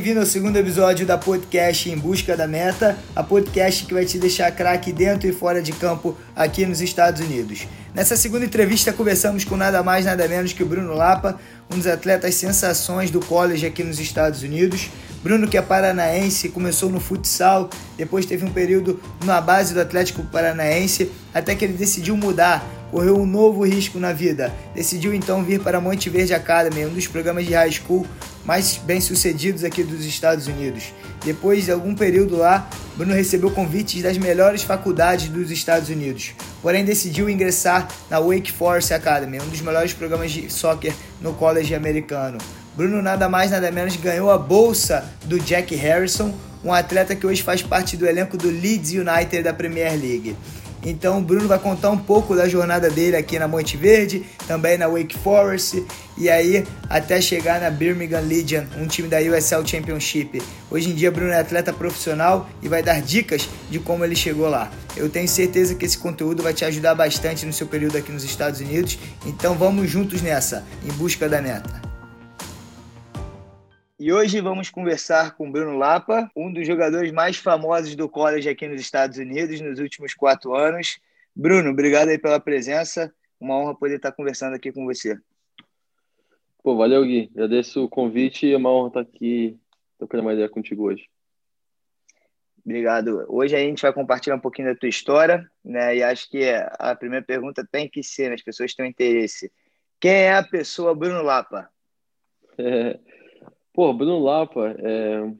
bem-vindo ao segundo episódio da podcast Em Busca da Meta, a podcast que vai te deixar craque dentro e fora de campo aqui nos Estados Unidos. Nessa segunda entrevista conversamos com nada mais nada menos que o Bruno Lapa, um dos atletas sensações do college aqui nos Estados Unidos. Bruno que é paranaense, começou no futsal, depois teve um período na base do Atlético Paranaense, até que ele decidiu mudar correu um novo risco na vida. Decidiu então vir para Monte Verde Academy, um dos programas de high school mais bem sucedidos aqui dos Estados Unidos. Depois de algum período lá, Bruno recebeu convites das melhores faculdades dos Estados Unidos, porém decidiu ingressar na Wake Forest Academy, um dos melhores programas de soccer no college americano. Bruno nada mais nada menos ganhou a bolsa do Jack Harrison, um atleta que hoje faz parte do elenco do Leeds United da Premier League. Então o Bruno vai contar um pouco da jornada dele aqui na Monte Verde, também na Wake Forest e aí até chegar na Birmingham Legion, um time da USL Championship. Hoje em dia Bruno é atleta profissional e vai dar dicas de como ele chegou lá. Eu tenho certeza que esse conteúdo vai te ajudar bastante no seu período aqui nos Estados Unidos. Então vamos juntos nessa, em busca da meta. E hoje vamos conversar com Bruno Lapa, um dos jogadores mais famosos do college aqui nos Estados Unidos nos últimos quatro anos. Bruno, obrigado aí pela presença. Uma honra poder estar conversando aqui com você. Pô, valeu, Gui. Agradeço o convite e é uma honra estar aqui trocando uma ideia contigo hoje. Obrigado. Hoje a gente vai compartilhar um pouquinho da tua história, né? E acho que a primeira pergunta tem que ser, né? as pessoas têm interesse. Quem é a pessoa Bruno Lapa? É, Pô, Bruno Lapa é,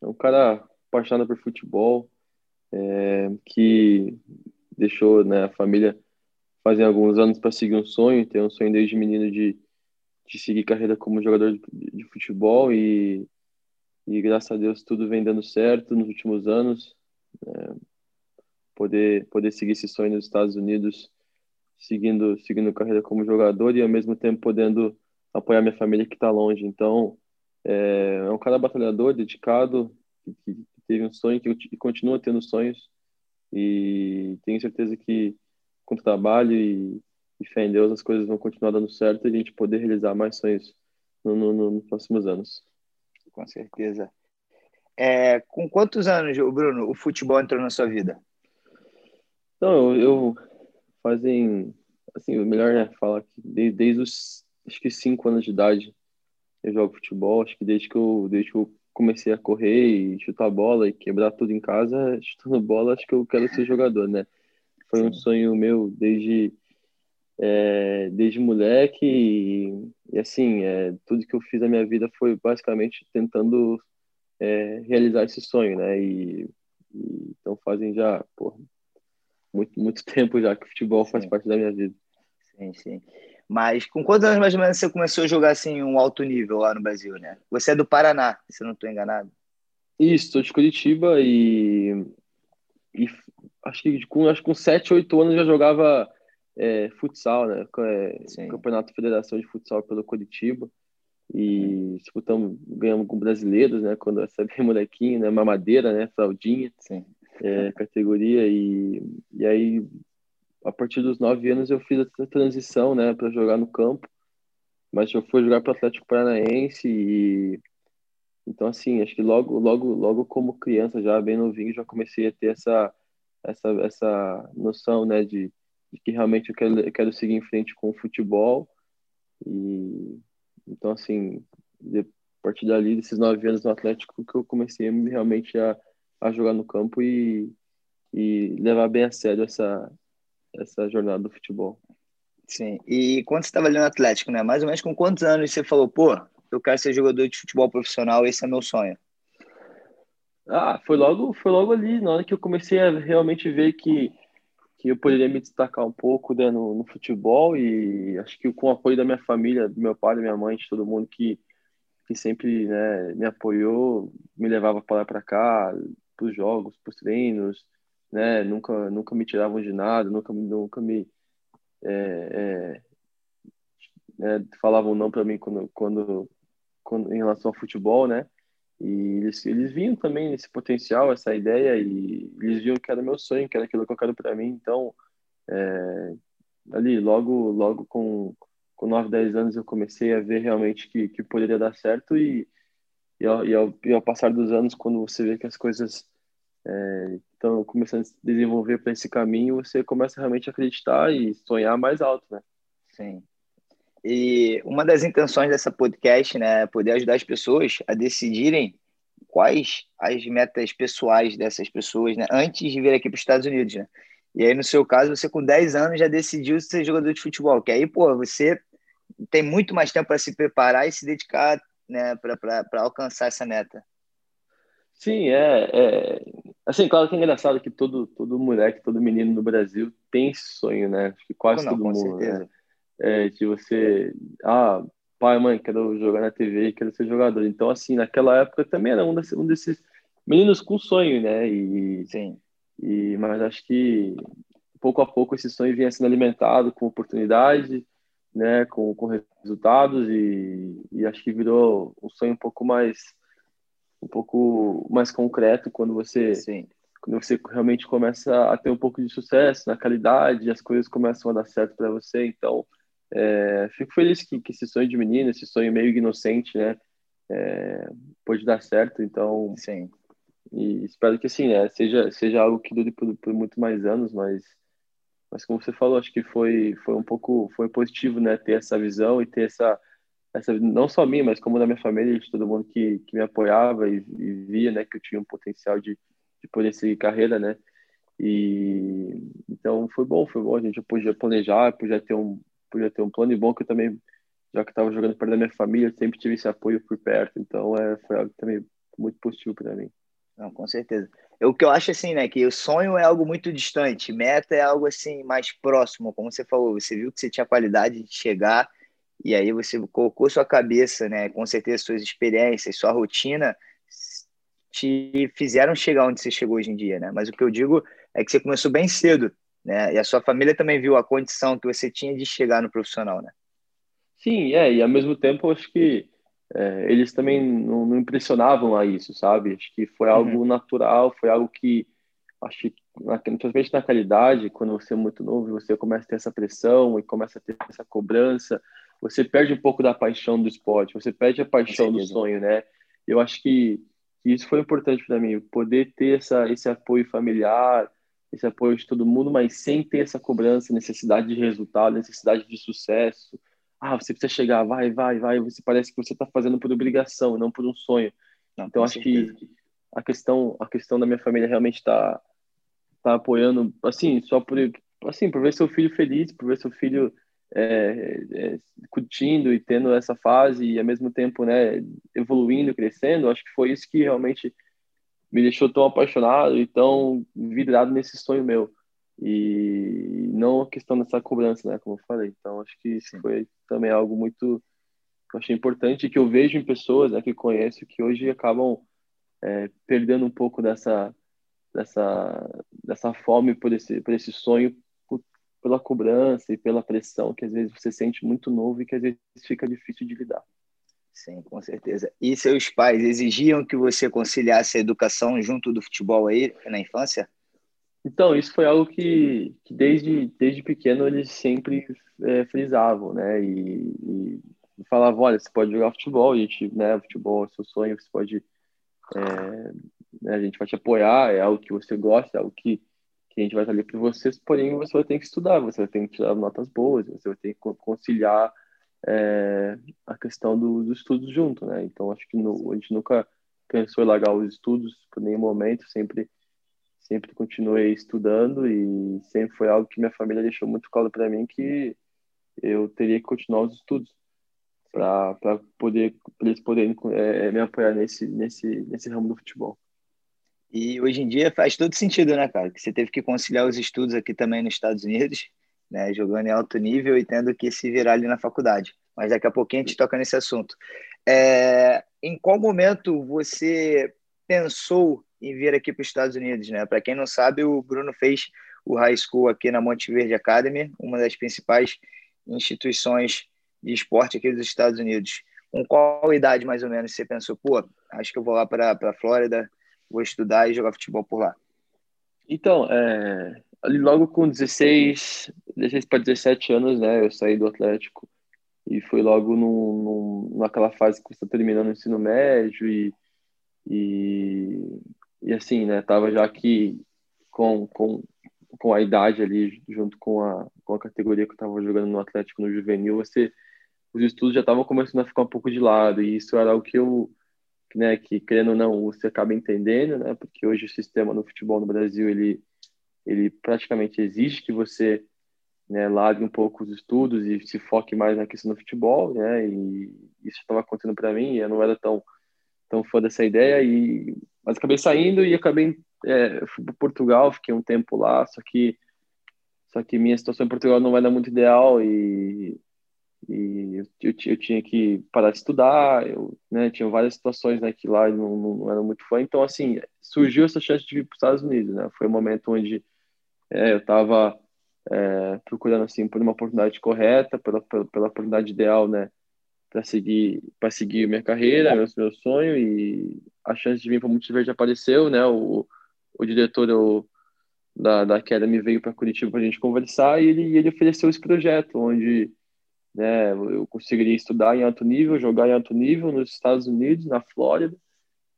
é um cara apaixonado por futebol, é, que deixou né, a família fazem alguns anos para seguir um sonho, tem um sonho desde menino de, de seguir carreira como jogador de, de futebol e, e graças a Deus tudo vem dando certo nos últimos anos. É, poder, poder seguir esse sonho nos Estados Unidos, seguindo, seguindo carreira como jogador e ao mesmo tempo podendo apoiar minha família que está longe. Então, é, é um cara batalhador, dedicado, que, que teve um sonho que, que continua tendo sonhos e tenho certeza que com trabalho e, e fé em Deus as coisas vão continuar dando certo e a gente poder realizar mais sonhos no, no, no, nos próximos anos. Com certeza. É, com quantos anos, Bruno, o futebol entrou na sua vida? Então, eu, eu fazem, assim, melhor né, falar que desde, desde os acho que cinco anos de idade eu jogo futebol, acho que desde que eu, desde que eu comecei a correr e chutar bola e quebrar tudo em casa, chutando bola, acho que eu quero ser jogador, né? Foi Sim. um sonho meu desde é, desde moleque e, e assim, é, tudo que eu fiz na minha vida foi basicamente tentando é, realizar esse sonho, né? E, e, então fazem já, porra, muito, muito tempo já que o futebol faz parte da minha vida. Sim, sim. Mas com quantos anos mais ou menos você começou a jogar assim um alto nível lá no Brasil, né? Você é do Paraná, se eu não estou enganado. Isso, estou de Curitiba e, e acho que com acho que com 7, 8 anos já jogava é, futsal, né? É, Campeonato Federação de Futsal pelo Curitiba. E disputamos, ganhamos com brasileiros, né? Quando essa bem molequinho, né? Mamadeira, né? Fraldinha. Sim. É, categoria. E, e aí a partir dos nove anos eu fiz a transição, né, para jogar no campo, mas eu fui jogar para o Atlético Paranaense e então assim, acho que logo, logo, logo como criança já bem novinho já comecei a ter essa essa essa noção, né, de, de que realmente eu quero, eu quero seguir em frente com o futebol. E então assim, de, a partir dali desses nove anos no Atlético que eu comecei realmente a, a jogar no campo e, e levar bem a sério essa essa jornada do futebol. Sim. E quando você estava ali no Atlético, né? Mais ou menos com quantos anos você falou, pô, eu quero ser jogador de futebol profissional, esse é meu sonho? Ah, foi logo, foi logo ali, na hora que eu comecei a realmente ver que, que eu poderia me destacar um pouco né, no, no futebol e acho que com o apoio da minha família, do meu pai, da minha mãe, de todo mundo que, que sempre né, me apoiou, me levava para lá para cá, para os jogos, para os treinos, né? Nunca, nunca me tiravam de nada, nunca, nunca me é, é, é, falavam não para mim quando, quando, quando, em relação ao futebol, né? E eles, eles viam também esse potencial, essa ideia, e eles viam que era meu sonho, que era aquilo que eu quero para mim. Então, é, ali, logo, logo com, com 9, 10 anos, eu comecei a ver realmente que, que poderia dar certo e, e ao, e ao, e ao passar dos anos, quando você vê que as coisas estão começando a se desenvolver para esse caminho, você começa realmente a acreditar e sonhar mais alto, né? Sim. E uma das intenções dessa podcast, né, é poder ajudar as pessoas a decidirem quais as metas pessoais dessas pessoas, né, antes de vir aqui para os Estados Unidos, né? E aí, no seu caso, você com 10 anos já decidiu ser jogador de futebol, que aí, pô, você tem muito mais tempo para se preparar e se dedicar né, para alcançar essa meta. Sim, é, é, Assim, claro que é engraçado que todo, todo moleque, todo menino no Brasil tem esse sonho, né? Acho que quase Não, todo mundo, né? É, de você... Ah, pai, mãe, quero jogar na TV, quero ser jogador. Então, assim, naquela época também era um desses, um desses meninos com sonho, né? E, Sim. E, mas acho que pouco a pouco esse sonho vinha sendo alimentado com oportunidade, né, com, com resultados e, e acho que virou um sonho um pouco mais um pouco mais concreto quando você Sim. quando você realmente começa a ter um pouco de sucesso na qualidade, as coisas começam a dar certo para você. Então, é, fico feliz que, que, esse sonho de menino, esse sonho meio inocente, né, é, pode dar certo. Então, Sim. E espero que assim, né, seja seja algo que dure por, por muito mais anos, mas mas como você falou, acho que foi foi um pouco foi positivo, né, ter essa visão e ter essa essa não só minha, mas como da minha família, de todo mundo que, que me apoiava e, e via, né, que eu tinha um potencial de, de poder seguir carreira, né? E então foi bom, foi bom, a gente podia planejar, podia ter um podia ter um plano e bom que eu também já que estava jogando perto da minha família, sempre tive esse apoio por perto, então é foi algo também muito positivo para mim. Não, com certeza. O que eu acho assim, né, que o sonho é algo muito distante, meta é algo assim mais próximo, como você falou, você viu que você tinha qualidade de chegar e aí você colocou sua cabeça, né? Com certeza suas experiências, sua rotina te fizeram chegar onde você chegou hoje em dia, né? Mas o que eu digo é que você começou bem cedo, né? E a sua família também viu a condição que você tinha de chegar no profissional, né? Sim, é. E ao mesmo tempo, acho que é, eles também não, não, impressionavam a isso, sabe? Acho que foi algo uhum. natural, foi algo que acho que principalmente na qualidade, quando você é muito novo, você começa a ter essa pressão e começa a ter essa cobrança você perde um pouco da paixão do esporte, você perde a paixão do sonho, né? Eu acho que, que isso foi importante para mim, poder ter essa, esse apoio familiar, esse apoio de todo mundo, mas sem ter essa cobrança, necessidade de resultado, necessidade de sucesso. Ah, você precisa chegar, vai, vai, vai. Você parece que você está fazendo por obrigação, não por um sonho. Não, então acho certeza. que a questão, a questão da minha família realmente está tá apoiando, assim, só por assim, por ver seu filho feliz, por ver seu filho é, é, curtindo e tendo essa fase e ao mesmo tempo né evoluindo crescendo acho que foi isso que realmente me deixou tão apaixonado e tão vidrado nesse sonho meu. E não a questão dessa cobrança né como eu falei. Então acho que isso foi também algo muito que eu achei importante que eu vejo em pessoas né, que conheço que hoje acabam é, perdendo um pouco dessa dessa dessa fome por esse por esse sonho pela cobrança e pela pressão que às vezes você sente muito novo e que às vezes fica difícil de lidar. Sim, com certeza. E seus pais exigiam que você conciliasse a educação junto do futebol aí na infância? Então, isso foi algo que, que desde, desde pequeno eles sempre é, frisavam, né? E, e, falavam, olha, você pode jogar futebol, a gente, né, futebol é seu sonho, você pode, é, né, a gente vai te apoiar, é algo que você gosta, é algo que a gente vai estar ali para vocês, porém você vai ter que estudar, você vai ter que tirar notas boas, você vai ter que conciliar é, a questão do, dos estudos junto, né? Então acho que no, a gente nunca pensou em largar os estudos por nenhum momento, sempre sempre continuei estudando e sempre foi algo que minha família deixou muito claro para mim que eu teria que continuar os estudos para poder pra eles poderem é, me apoiar nesse nesse nesse ramo do futebol. E hoje em dia faz todo sentido, né, cara? Que você teve que conciliar os estudos aqui também nos Estados Unidos, né, jogando em alto nível e tendo que se virar ali na faculdade. Mas daqui a pouquinho a gente toca nesse assunto. É, em qual momento você pensou em vir aqui para os Estados Unidos, né? Para quem não sabe, o Bruno fez o high school aqui na Monte Verde Academy, uma das principais instituições de esporte aqui dos Estados Unidos. Com qual idade mais ou menos você pensou, pô, acho que eu vou lá para a Flórida vou estudar e jogar futebol por lá? Então, é, ali logo com 16, 16 para 17 anos, né, eu saí do Atlético e foi logo num, num, naquela fase que você está terminando o ensino médio e, e, e assim, né, tava já aqui com, com, com a idade ali, junto com a, com a categoria que eu estava jogando no Atlético no juvenil, você os estudos já estavam começando a ficar um pouco de lado e isso era o que eu né, que querendo ou não você acaba entendendo, né, porque hoje o sistema no futebol no Brasil ele ele praticamente exige que você né, largue um pouco os estudos e se foque mais na questão do futebol, né, e isso estava acontecendo para mim, eu não era tão tão fã dessa ideia e mas acabei saindo e acabei é, fui para Portugal, fiquei um tempo lá, só que só que minha situação em Portugal não era muito ideal e e eu, eu, eu, tinha que parar de estudar, eu né, tinha várias situações né, que lá eu não, não era muito fã, então assim, surgiu essa chance de vir para os Estados Unidos, né, foi um momento onde é, eu estava é, procurando assim por uma oportunidade correta, pela, pela, pela oportunidade ideal, né, para seguir seguir minha carreira, meu, meu sonho e a chance de vir para o Multiverde apareceu, né, o, o diretor o, da, da Academy veio para Curitiba para a gente conversar e ele, ele ofereceu esse projeto, onde né? Eu conseguiria estudar em alto nível, jogar em alto nível nos Estados Unidos, na Flórida,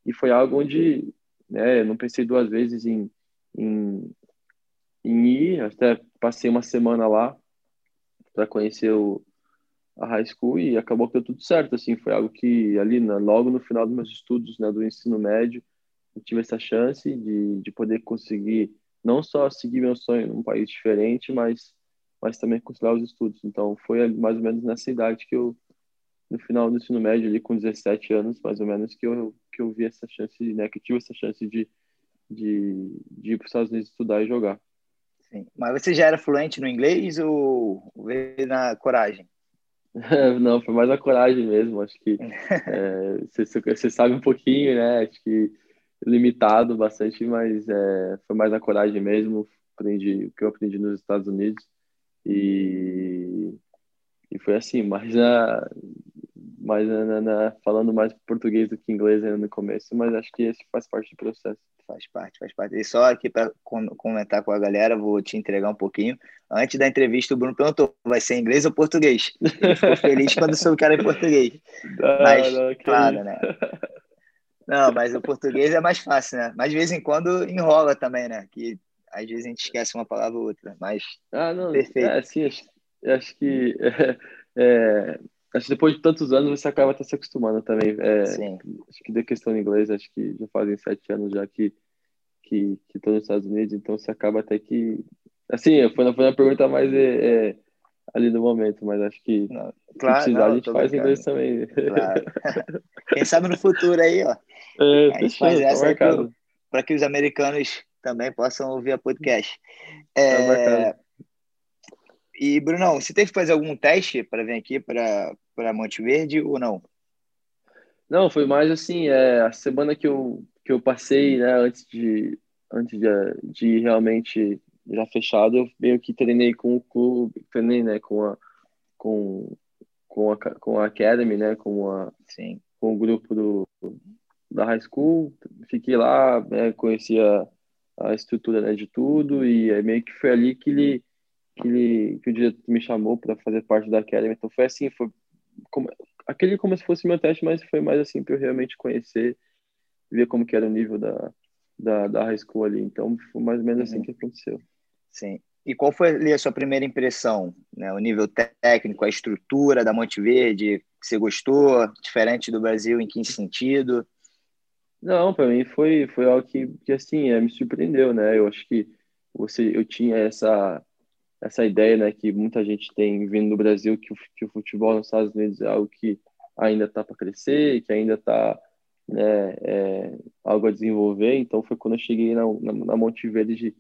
e foi algo onde né, eu não pensei duas vezes em, em, em ir, até passei uma semana lá para conhecer o, a high school e acabou que deu tudo certo, assim, foi algo que ali, né, logo no final dos meus estudos, né, do ensino médio, eu tive essa chance de, de poder conseguir não só seguir meu sonho num país diferente, mas mas também conciliar os estudos. Então, foi mais ou menos nessa idade que eu, no final do ensino médio, ali com 17 anos, mais ou menos, que eu, que eu vi essa chance, né, que tive essa chance de, de, de ir para os Estados Unidos estudar e jogar. Sim. Mas você já era fluente no inglês ou veio na coragem? Não, foi mais a coragem mesmo. Acho que é, você, você, sabe um pouquinho, né? Acho que limitado bastante, mas é, foi mais a coragem mesmo. Aprendi o que eu aprendi nos Estados Unidos e, e foi assim, mas, a, mas na, falando mais português do que inglês ainda no começo, mas acho que esse faz parte do processo. Faz parte, faz parte. E só aqui para comentar com a galera, vou te entregar um pouquinho. Antes da entrevista, o Bruno perguntou: vai ser inglês ou português? Ele ficou feliz quando soube que era em português. Não, mas, não, claro, né? Não, mas o português é mais fácil, né? Mas de vez em quando enrola também, né? Que às vezes a gente esquece uma palavra ou outra, mas ah, não, perfeito. É, sim, acho, acho que é, é, acho que depois de tantos anos você acaba até se acostumando também. É, sim. Acho que da questão em inglês, acho que já fazem sete anos já que que estou nos Estados Unidos, então você acaba até que assim, foi na, foi na pergunta mais é, é, ali no momento, mas acho que não, claro, se precisar não, a gente faz inglês também. Claro. Quem sabe no futuro aí, ó. É, a gente faz essa para que os americanos também possam ouvir a podcast. É, é e, Brunão, você teve que fazer algum teste para vir aqui para Monte Verde ou não? Não, foi mais assim, é, a semana que eu, que eu passei, né, antes de, antes de, de realmente já fechado, eu meio que treinei com o clube, treinei, né, com a, com, com a, com a Academy, né, com a, Sim. com o grupo do, da high school, fiquei lá, né, conhecia a estrutura né, de tudo e é meio que foi ali que ele que, ele, que o diretor me chamou para fazer parte da Academy. Então foi assim, foi como, aquele como se fosse meu teste, mas foi mais assim para eu realmente conhecer, ver como que era o nível da, da, da high school ali. Então foi mais ou menos assim uhum. que aconteceu. Sim. E qual foi ali a sua primeira impressão? Né? O nível técnico, a estrutura da Monte Verde, você gostou? Diferente do Brasil, em que sentido? Não, para mim foi, foi algo que, que assim, é, me surpreendeu, né? Eu acho que você, eu tinha essa, essa ideia, né, que muita gente tem vindo no Brasil, que o, que o futebol nos Estados Unidos é algo que ainda está para crescer, que ainda está né, é, algo a desenvolver. Então foi quando eu cheguei na, na, na Monte Verde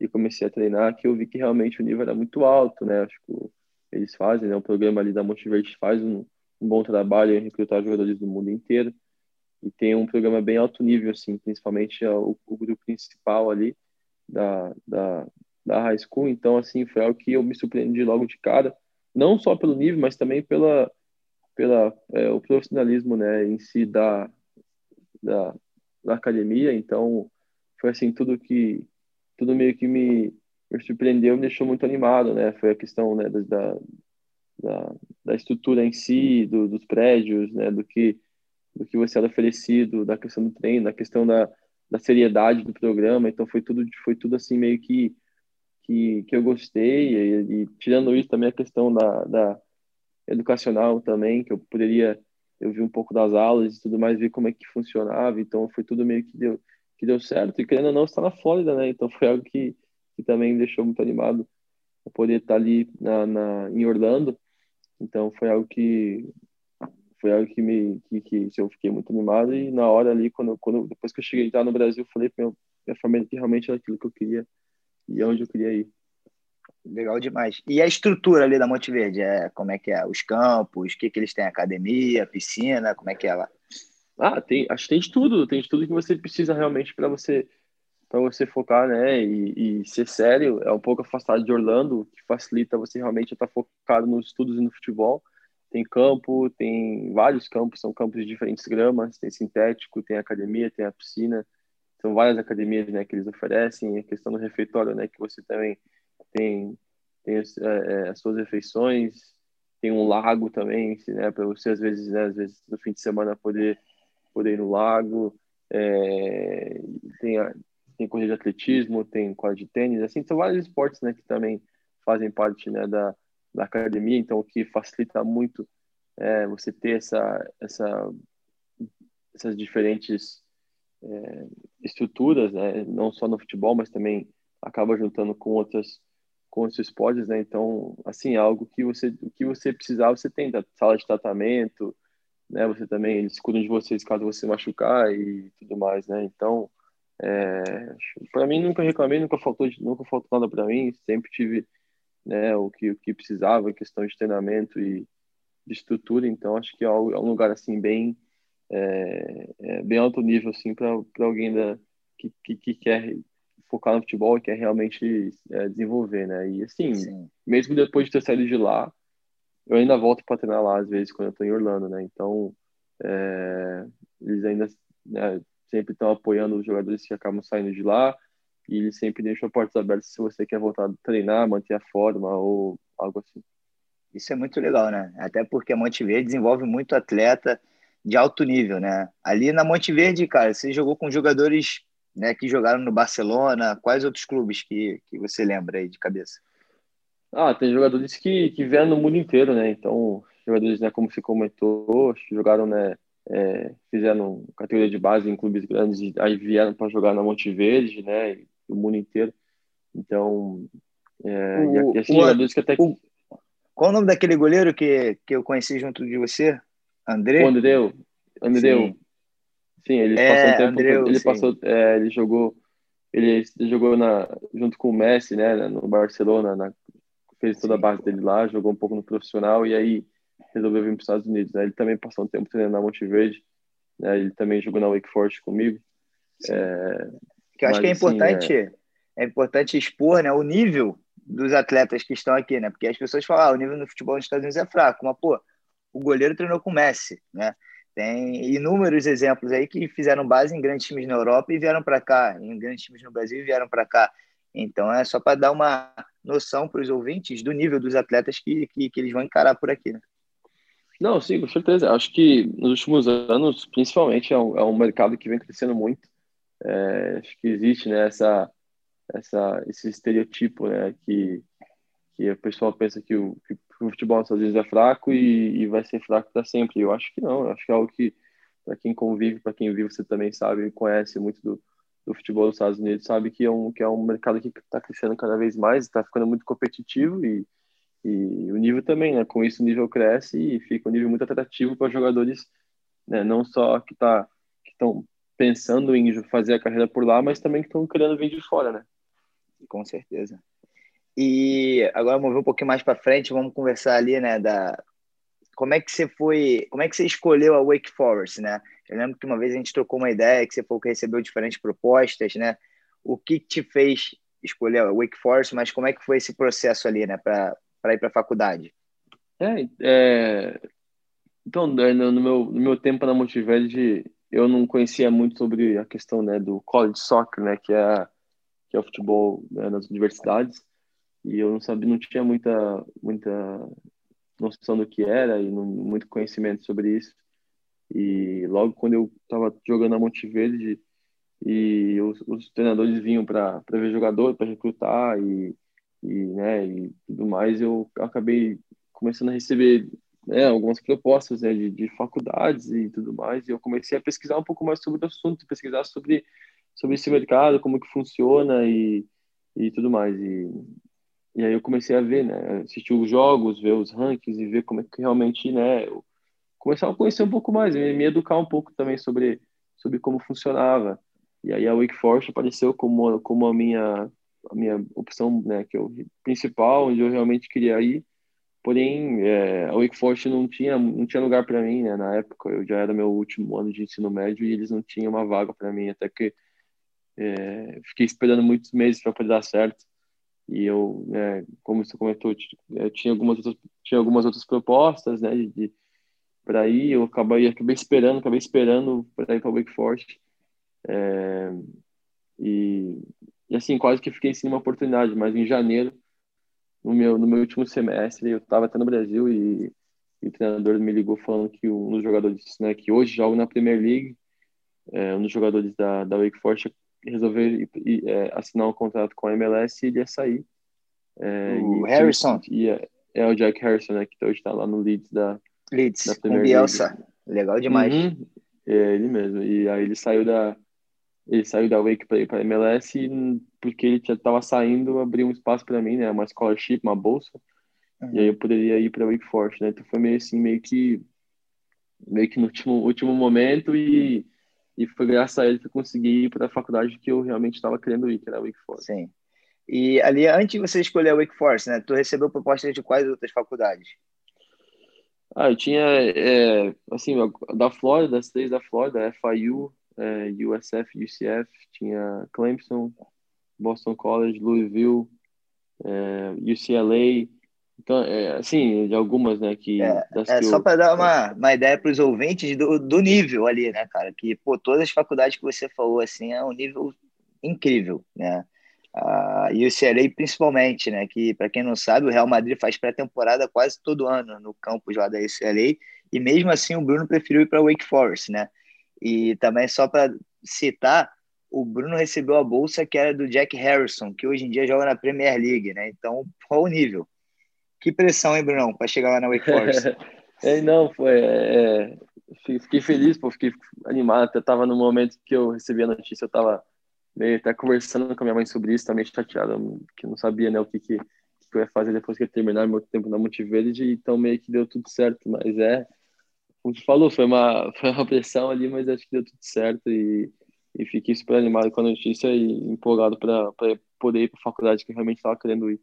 e comecei a treinar que eu vi que realmente o nível era muito alto, né? Acho que eles fazem, né? O programa ali da Monte Verde faz um, um bom trabalho em recrutar jogadores do mundo inteiro e tem um programa bem alto nível, assim, principalmente o, o grupo principal ali da, da, da high school. Então, assim, foi algo que eu me surpreendi logo de cara, não só pelo nível, mas também pela, pela é, o profissionalismo, né, em si da, da, da academia. Então, foi assim tudo que tudo meio que me, me surpreendeu, me deixou muito animado, né? Foi a questão né, da, da, da estrutura em si, do, dos prédios, né, do que do que você era oferecido, da questão do treino, da questão da, da seriedade do programa. Então foi tudo foi tudo assim meio que que, que eu gostei. E, e tirando isso também a questão da, da educacional também que eu poderia eu vi um pouco das aulas e tudo mais, vi como é que funcionava, então foi tudo meio que deu, que deu certo, e querendo ou não, está na Flórida, né, então foi algo que, que também deixou muito animado, poder estar ali na, na, em Orlando, então foi algo que foi algo que me que, que eu fiquei muito animado e na hora ali quando quando depois que eu cheguei já no Brasil falei para minha família que realmente era aquilo que eu queria e onde eu queria ir Legal demais. E a estrutura ali da Monte Verde, é, como é que é? Os campos, o que, que eles têm? Academia, piscina, como é que é lá? Ah, tem, acho que tem de tudo, tem de tudo que você precisa realmente para você para você focar, né, e, e, ser sério, é um pouco afastado de Orlando, que facilita você realmente estar focado nos estudos e no futebol. Tem campo, tem vários campos, são campos de diferentes gramas, tem sintético, tem academia, tem a piscina, são várias academias, né, que eles oferecem, a questão do refeitório, né, que você também tem, tem é, é, as suas refeições, tem um lago também, né, para você às vezes, né, às vezes no fim de semana poder poder ir no lago, é, tem a, tem corrida de atletismo, tem quadra de tênis, assim, são vários esportes, né, que também fazem parte, né, da, da academia, então o que facilita muito é você ter essa, essa essas diferentes é, estruturas, né, não só no futebol, mas também acaba juntando com outras com os esportes, né? Então, assim, é algo que você, o que você precisar, você tem, da sala de tratamento, né? Você também, eles cuidam de vocês caso você machucar e tudo mais, né? Então, é, para mim nunca reclamei, nunca faltou, nunca faltou nada para mim, sempre tive, né? O que o que precisava, questão de treinamento e de estrutura. Então, acho que é um é lugar assim bem é, é bem alto nível assim para alguém da que, que, que quer focar no futebol e quer realmente é, desenvolver, né? E assim, Sim. mesmo depois de ter saído de lá, eu ainda volto para treinar lá às vezes quando eu estou em Orlando, né? Então, é, eles ainda né, sempre estão apoiando os jogadores que acabam saindo de lá e eles sempre deixam portas abertas se você quer voltar a treinar, manter a forma ou algo assim. Isso é muito legal, né? Até porque a Monte Verde desenvolve muito atleta de alto nível, né? Ali na Monte Verde, cara, você jogou com jogadores né, que jogaram no Barcelona? Quais outros clubes que, que você lembra aí de cabeça? Ah, tem jogadores que, que vieram no mundo inteiro, né? Então, jogadores, né, como você comentou, jogaram, né, é, fizeram categoria de base em clubes grandes, aí vieram para jogar na Monte Verde, né, o mundo inteiro. Então, é, o, e assim, jogadores que até... O, qual o nome daquele goleiro que, que eu conheci junto de você? André? O Andreu. Andreu. Sim. Sim, ele é, passou um tempo, Andreu, ele sim. passou, é, ele jogou, ele jogou na, junto com o Messi, né, no Barcelona, na, fez toda a base dele lá, jogou um pouco no profissional e aí resolveu vir para os Estados Unidos. Né? Ele também passou um tempo treinando na Monte Verde, né? ele também jogou na Wake Forest comigo. É, que eu acho que é importante, assim, é... é... importante expor, né, o nível dos atletas que estão aqui, né? Porque as pessoas falam, ah, o nível no futebol nos Estados Unidos é fraco, mas pô, o goleiro treinou com o Messi, né? Tem inúmeros exemplos aí que fizeram base em grandes times na Europa e vieram para cá, em grandes times no Brasil e vieram para cá. Então é só para dar uma noção para os ouvintes do nível dos atletas que, que, que, eles vão encarar por aqui. Né? Não, sim, com certeza. Acho que nos últimos anos, principalmente, é um, é um mercado que vem crescendo muito. É, acho que existe né, essa, essa, esse estereotipo né, que, que o pessoal pensa que o, que o futebol às vezes é fraco e, e vai ser fraco para sempre. Eu acho que não, eu acho que é algo que, para quem convive, para quem vive, você também sabe, conhece muito do, do futebol dos Estados Unidos, sabe que é um, que é um mercado que está crescendo cada vez mais, está ficando muito competitivo e, e o nível também, né? Com isso o nível cresce e fica um nível muito atrativo para jogadores, né? Não só que tá estão pensando em fazer a carreira por lá, mas também que estão querendo vir de fora, né? Com certeza. E agora vamos ver um pouquinho mais para frente, vamos conversar ali, né, da como é que você foi, como é que você escolheu a Wake Forest, né? Eu lembro que uma vez a gente trocou uma ideia que você falou que recebeu diferentes propostas, né? O que te fez escolher a Wake Forest, mas como é que foi esse processo ali, né, para ir para a faculdade? É, é, então, no meu, no meu tempo na Monteverde, eu não conhecia muito sobre a questão, né, do college soccer, né, que é, que é o futebol né, nas universidades e eu não sabia, não tinha muita, muita noção do que era e não, muito conhecimento sobre isso. E logo quando eu estava jogando a Monte Verde e os, os treinadores vinham para ver jogador, para recrutar e, e, né, e tudo mais, eu acabei começando a receber né, algumas propostas né, de, de faculdades e tudo mais. E eu comecei a pesquisar um pouco mais sobre o assunto, pesquisar sobre, sobre esse mercado, como que funciona e, e tudo mais. E, e aí eu comecei a ver, né, assistir os jogos, ver os rankings e ver como é que realmente, né, eu a conhecer um pouco mais, me, me educar um pouco também sobre, sobre como funcionava. E aí a Wake Forest apareceu como, como a minha a minha opção, né, que eu principal, onde eu realmente queria ir. Porém, é, a Wake Forest não tinha não tinha lugar para mim, né, na época. Eu já era meu último ano de ensino médio e eles não tinham uma vaga para mim, até que é, fiquei esperando muitos meses para poder dar certo. E eu, né, como você comentou, eu tinha algumas outras, tinha algumas outras propostas, né, de, de para ir. Eu acabei, acabei esperando, acabei esperando para ir para Wake Forest. É, e, e assim, quase que fiquei sem uma oportunidade, mas em janeiro, no meu, no meu último semestre, eu estava até no Brasil e, e, o treinador me ligou falando que um dos jogadores né, que hoje joga na Premier League, é, um dos jogadores da, da Wake Forest, resolveu ir, ir, é, assinar um contrato com a MLS e ele ia sair. É, o e, Harrison? E, é, é o Jack Harrison, né, que hoje está lá no Leeds da, Leeds, da Premier com Bielsa. League. Legal demais. Uhum, é ele mesmo. E aí ele saiu da ele saiu da Wake para ir para MLS e, porque ele estava saindo, abriu um espaço para mim, né, uma scholarship, uma bolsa. Uhum. E aí eu poderia ir para Wake Forest, né? Então foi meio assim, meio que meio que no último último momento e e foi graças a ele que eu consegui ir para a faculdade que eu realmente estava querendo ir, que era a Wake Forest. Sim. E ali, antes de você escolher a Wake Forest, né, tu recebeu propostas de quais outras faculdades? Ah, eu tinha, é, assim, da Flórida, das três da Flórida, FIU, é, USF, UCF, tinha Clemson, Boston College, Louisville, é, UCLA, então, é, assim, de algumas, né, que... É, é só para dar uma, uma ideia para os ouvintes do, do nível ali, né, cara, que, pô, todas as faculdades que você falou, assim, é um nível incrível, né, a UCLA principalmente, né, que, para quem não sabe, o Real Madrid faz pré-temporada quase todo ano no campus lá da UCLA, e mesmo assim o Bruno preferiu ir para Wake Forest, né, e também só para citar, o Bruno recebeu a bolsa que era do Jack Harrison, que hoje em dia joga na Premier League, né? Então, qual o nível? Que pressão, hein, Brunão, para chegar lá na Wake Forest? é, não, foi. É, fiquei feliz, pô, fiquei animado. Até tava no momento que eu recebi a notícia, eu tava meio até conversando com a minha mãe sobre isso, também chateado, que não sabia, né, o que, que, que eu ia fazer depois que eu terminar meu tempo na Montiverde, então meio que deu tudo certo, mas é, como tu falou, foi uma, foi uma pressão ali, mas acho que deu tudo certo e, e fiquei super animado com a notícia e empolgado para poder ir para a faculdade que eu realmente estava querendo ir.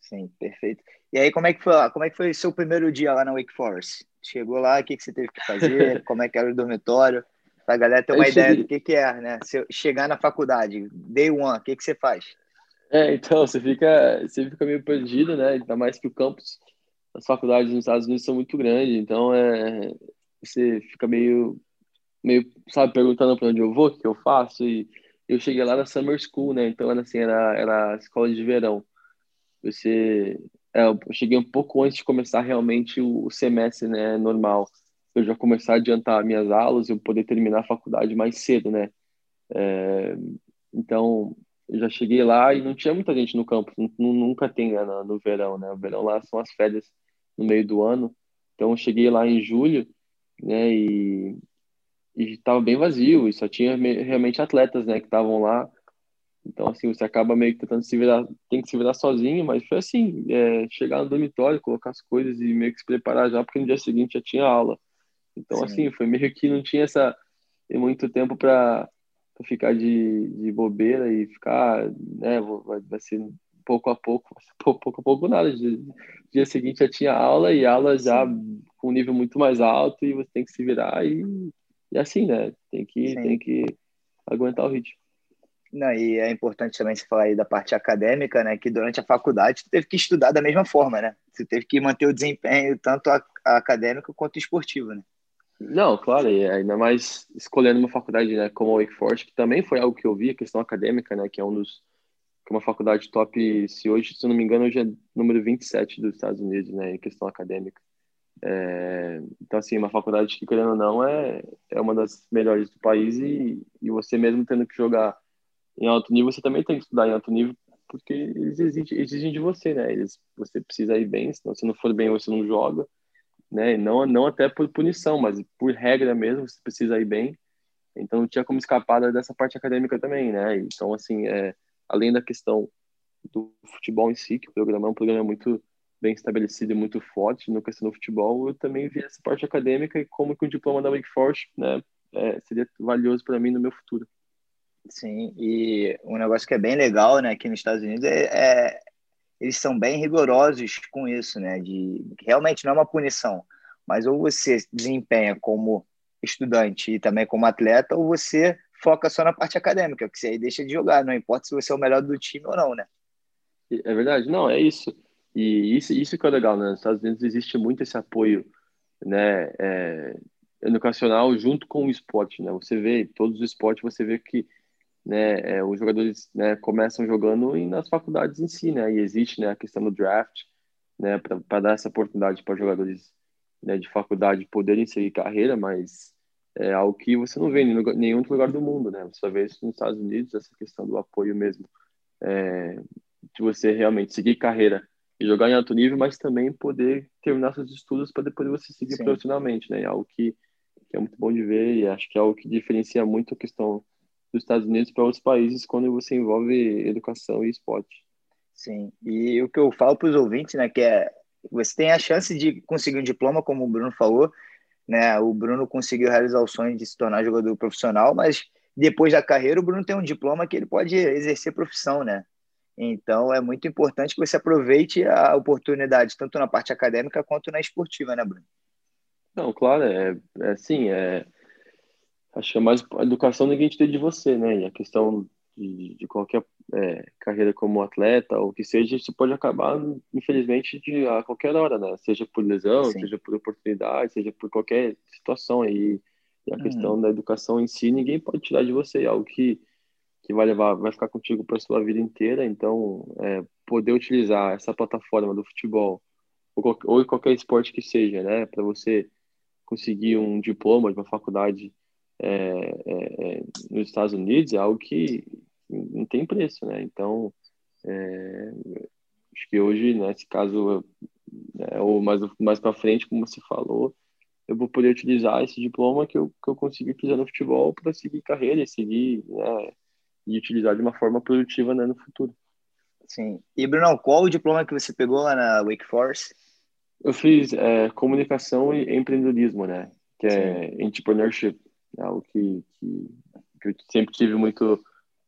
Sim, perfeito. E aí, como é que foi, como é que foi o seu primeiro dia lá na Wake Forest? Chegou lá, o que, que você teve que fazer? como é que era o dormitório? Para a galera ter uma ideia do que, que é, né? Se chegar na faculdade, day one, o que, que você faz? É, então, você fica, você fica meio perdido, né? Ainda mais que o campus, as faculdades nos Estados Unidos são muito grandes, então é, você fica meio, meio, sabe, perguntando para onde eu vou, o que eu faço, e eu cheguei lá na Summer School, né? Então, era assim, era, era escola de verão. Você, é, eu cheguei um pouco antes de começar realmente o, o semestre, né, normal. Eu já começar a adiantar minhas aulas, eu poder terminar a faculdade mais cedo, né? É, então, eu já cheguei lá e não tinha muita gente no campus, nunca tem né, no verão, né? O verão lá são as férias no meio do ano. Então, eu cheguei lá em julho, né? E estava bem vazio, e só tinha realmente atletas, né, que estavam lá. Então, assim, você acaba meio que tentando se virar, tem que se virar sozinho, mas foi assim, é, chegar no dormitório, colocar as coisas e meio que se preparar já, porque no dia seguinte já tinha aula. Então, Sim. assim, foi meio que não tinha essa muito tempo para ficar de, de bobeira e ficar, né, vai, vai ser pouco a pouco, pouco, pouco a pouco nada. Dia, dia seguinte já tinha aula e aula já Sim. Com um nível muito mais alto e você tem que se virar e, e assim, né, tem que, tem que aguentar o ritmo. Não, e é importante também você falar aí da parte acadêmica, né? Que durante a faculdade você teve que estudar da mesma forma, né? Você teve que manter o desempenho tanto acadêmico quanto esportivo, né? Não, claro, e ainda mais escolhendo uma faculdade né, como a Wake Forest, que também foi algo que eu vi, a questão acadêmica, né? Que é um dos que é uma faculdade top, se hoje, se não me engano, hoje é número 27 dos Estados Unidos, né, em questão acadêmica. É, então, assim, uma faculdade que, querendo ou não, é, é uma das melhores do país e, e você mesmo tendo que jogar em alto nível, você também tem que estudar em alto nível porque eles exigem, exigem de você, né? Eles, você precisa ir bem, senão se não for bem você não joga, né? Não, não até por punição, mas por regra mesmo, você precisa ir bem. Então não tinha como escapar dessa parte acadêmica também, né? Então, assim, é, além da questão do futebol em si, que o programa é um programa muito bem estabelecido e muito forte no questão do futebol, eu também vi essa parte acadêmica e como que o diploma da Wake Forest, né, é, seria valioso para mim no meu futuro. Sim, e um negócio que é bem legal, né, aqui nos Estados Unidos é, é eles são bem rigorosos com isso, né, de realmente não é uma punição, mas ou você desempenha como estudante e também como atleta, ou você foca só na parte acadêmica, que você aí deixa de jogar, não importa se você é o melhor do time ou não, né? É verdade, não, é isso. E isso, isso que é legal, né? Nos Estados Unidos existe muito esse apoio, né, é, educacional junto com o esporte, né? Você vê todos os esportes, você vê que né, é, os jogadores né, começam jogando e nas faculdades em si, né, e existe né, a questão do draft, né, para dar essa oportunidade para jogadores né, de faculdade poderem seguir carreira, mas é algo que você não vê em nenhum outro lugar do mundo, né, você vê isso nos Estados Unidos, essa questão do apoio mesmo, é, de você realmente seguir carreira e jogar em alto nível, mas também poder terminar seus estudos para depois você seguir Sim. profissionalmente, né, é algo que, que é muito bom de ver e acho que é algo que diferencia muito a questão dos Estados Unidos para outros países quando você envolve educação e esporte. Sim, e o que eu falo para os ouvintes, né, que é você tem a chance de conseguir um diploma, como o Bruno falou, né? O Bruno conseguiu realizar o sonho de se tornar jogador profissional, mas depois da carreira o Bruno tem um diploma que ele pode exercer profissão, né? Então é muito importante que você aproveite a oportunidade tanto na parte acadêmica quanto na esportiva, né, Bruno? Não, claro, é, é assim, é acho que é mais a educação ninguém te tem de você, né? E a questão de, de qualquer é, carreira como atleta ou que seja, isso pode acabar, infelizmente, de, a qualquer hora, né? Seja por lesão, Sim. seja por oportunidade, seja por qualquer situação. E, e a uhum. questão da educação em si, ninguém pode tirar de você, é algo que, que vai levar, vai ficar contigo para sua vida inteira. Então, é, poder utilizar essa plataforma do futebol ou, ou qualquer esporte que seja, né? Para você conseguir um diploma de uma faculdade é, é, é, nos Estados Unidos é algo que não tem preço, né? Então, é, acho que hoje, nesse caso, né, ou mais, mais para frente, como você falou, eu vou poder utilizar esse diploma que eu, que eu consegui utilizar no futebol para seguir carreira seguir, né, e utilizar de uma forma produtiva né, no futuro. Sim. E, Bruno, qual o diploma que você pegou lá na Wake Forest? Eu fiz é, comunicação e empreendedorismo, né? Que é Sim. entrepreneurship. É algo que, que, que eu sempre tive muito,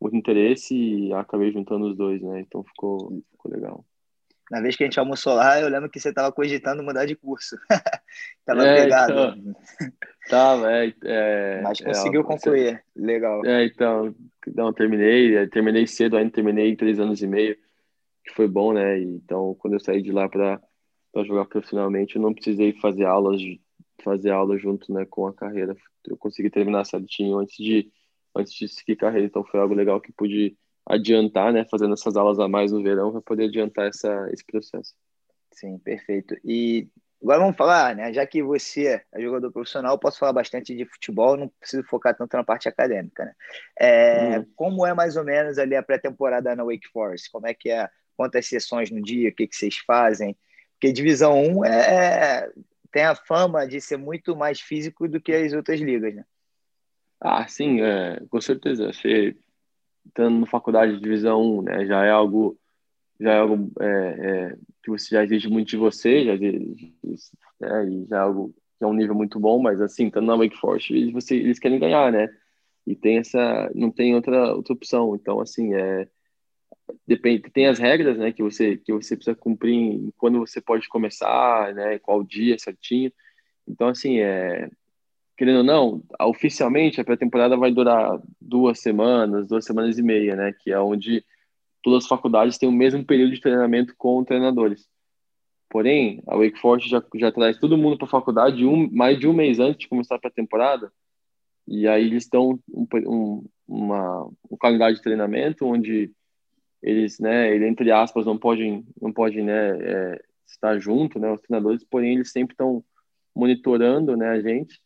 muito interesse e acabei juntando os dois, né? Então ficou, ficou legal. Na vez que a gente almoçou lá, eu lembro que você estava cogitando mudar de curso. tava é, pegado. Então, tava, é, é, Mas conseguiu é, concluir. Legal. É, então, não, terminei, é, terminei cedo, ainda terminei três anos e meio, que foi bom, né? Então, quando eu saí de lá para jogar profissionalmente, eu não precisei fazer aulas fazer aula junto né, com a carreira. Eu consegui terminar certinho antes de, antes de seguir carreira, então foi algo legal que pude adiantar, né, fazendo essas aulas a mais no verão para poder adiantar essa, esse processo. Sim, perfeito. E agora vamos falar, né, já que você é jogador profissional, posso falar bastante de futebol, não preciso focar tanto na parte acadêmica, né? É, uhum. Como é mais ou menos ali a pré-temporada na Wake Forest? Como é que é? Quantas sessões no dia? O que, que vocês fazem? Porque divisão 1 é, é tem a fama de ser muito mais físico do que as outras ligas, né? Ah, sim, é, com certeza. Você estando na faculdade de divisão 1, né, já é algo já é algo é, é, que você já exige muito de você, já exige, né, e já é algo que é um nível muito bom, mas assim, estando na Wake Forest, eles, você, eles querem ganhar, né? E tem essa, não tem outra, outra opção. Então, assim, é, depende tem as regras né que você que você precisa cumprir quando você pode começar né qual dia certinho então assim é querendo ou não oficialmente a pré-temporada vai durar duas semanas duas semanas e meia né? Que é onde todas as faculdades têm o mesmo período de treinamento com treinadores. Porém a Wake Forest já já traz todo mundo para a faculdade um mais de um mês antes de começar a pré-temporada. E aí eles dão um, um, uma, um calendário de treinamento onde eles, né, ele, entre aspas, não podem, não podem, né, é, estar junto, né, os treinadores, porém eles sempre estão monitorando, né, a gente.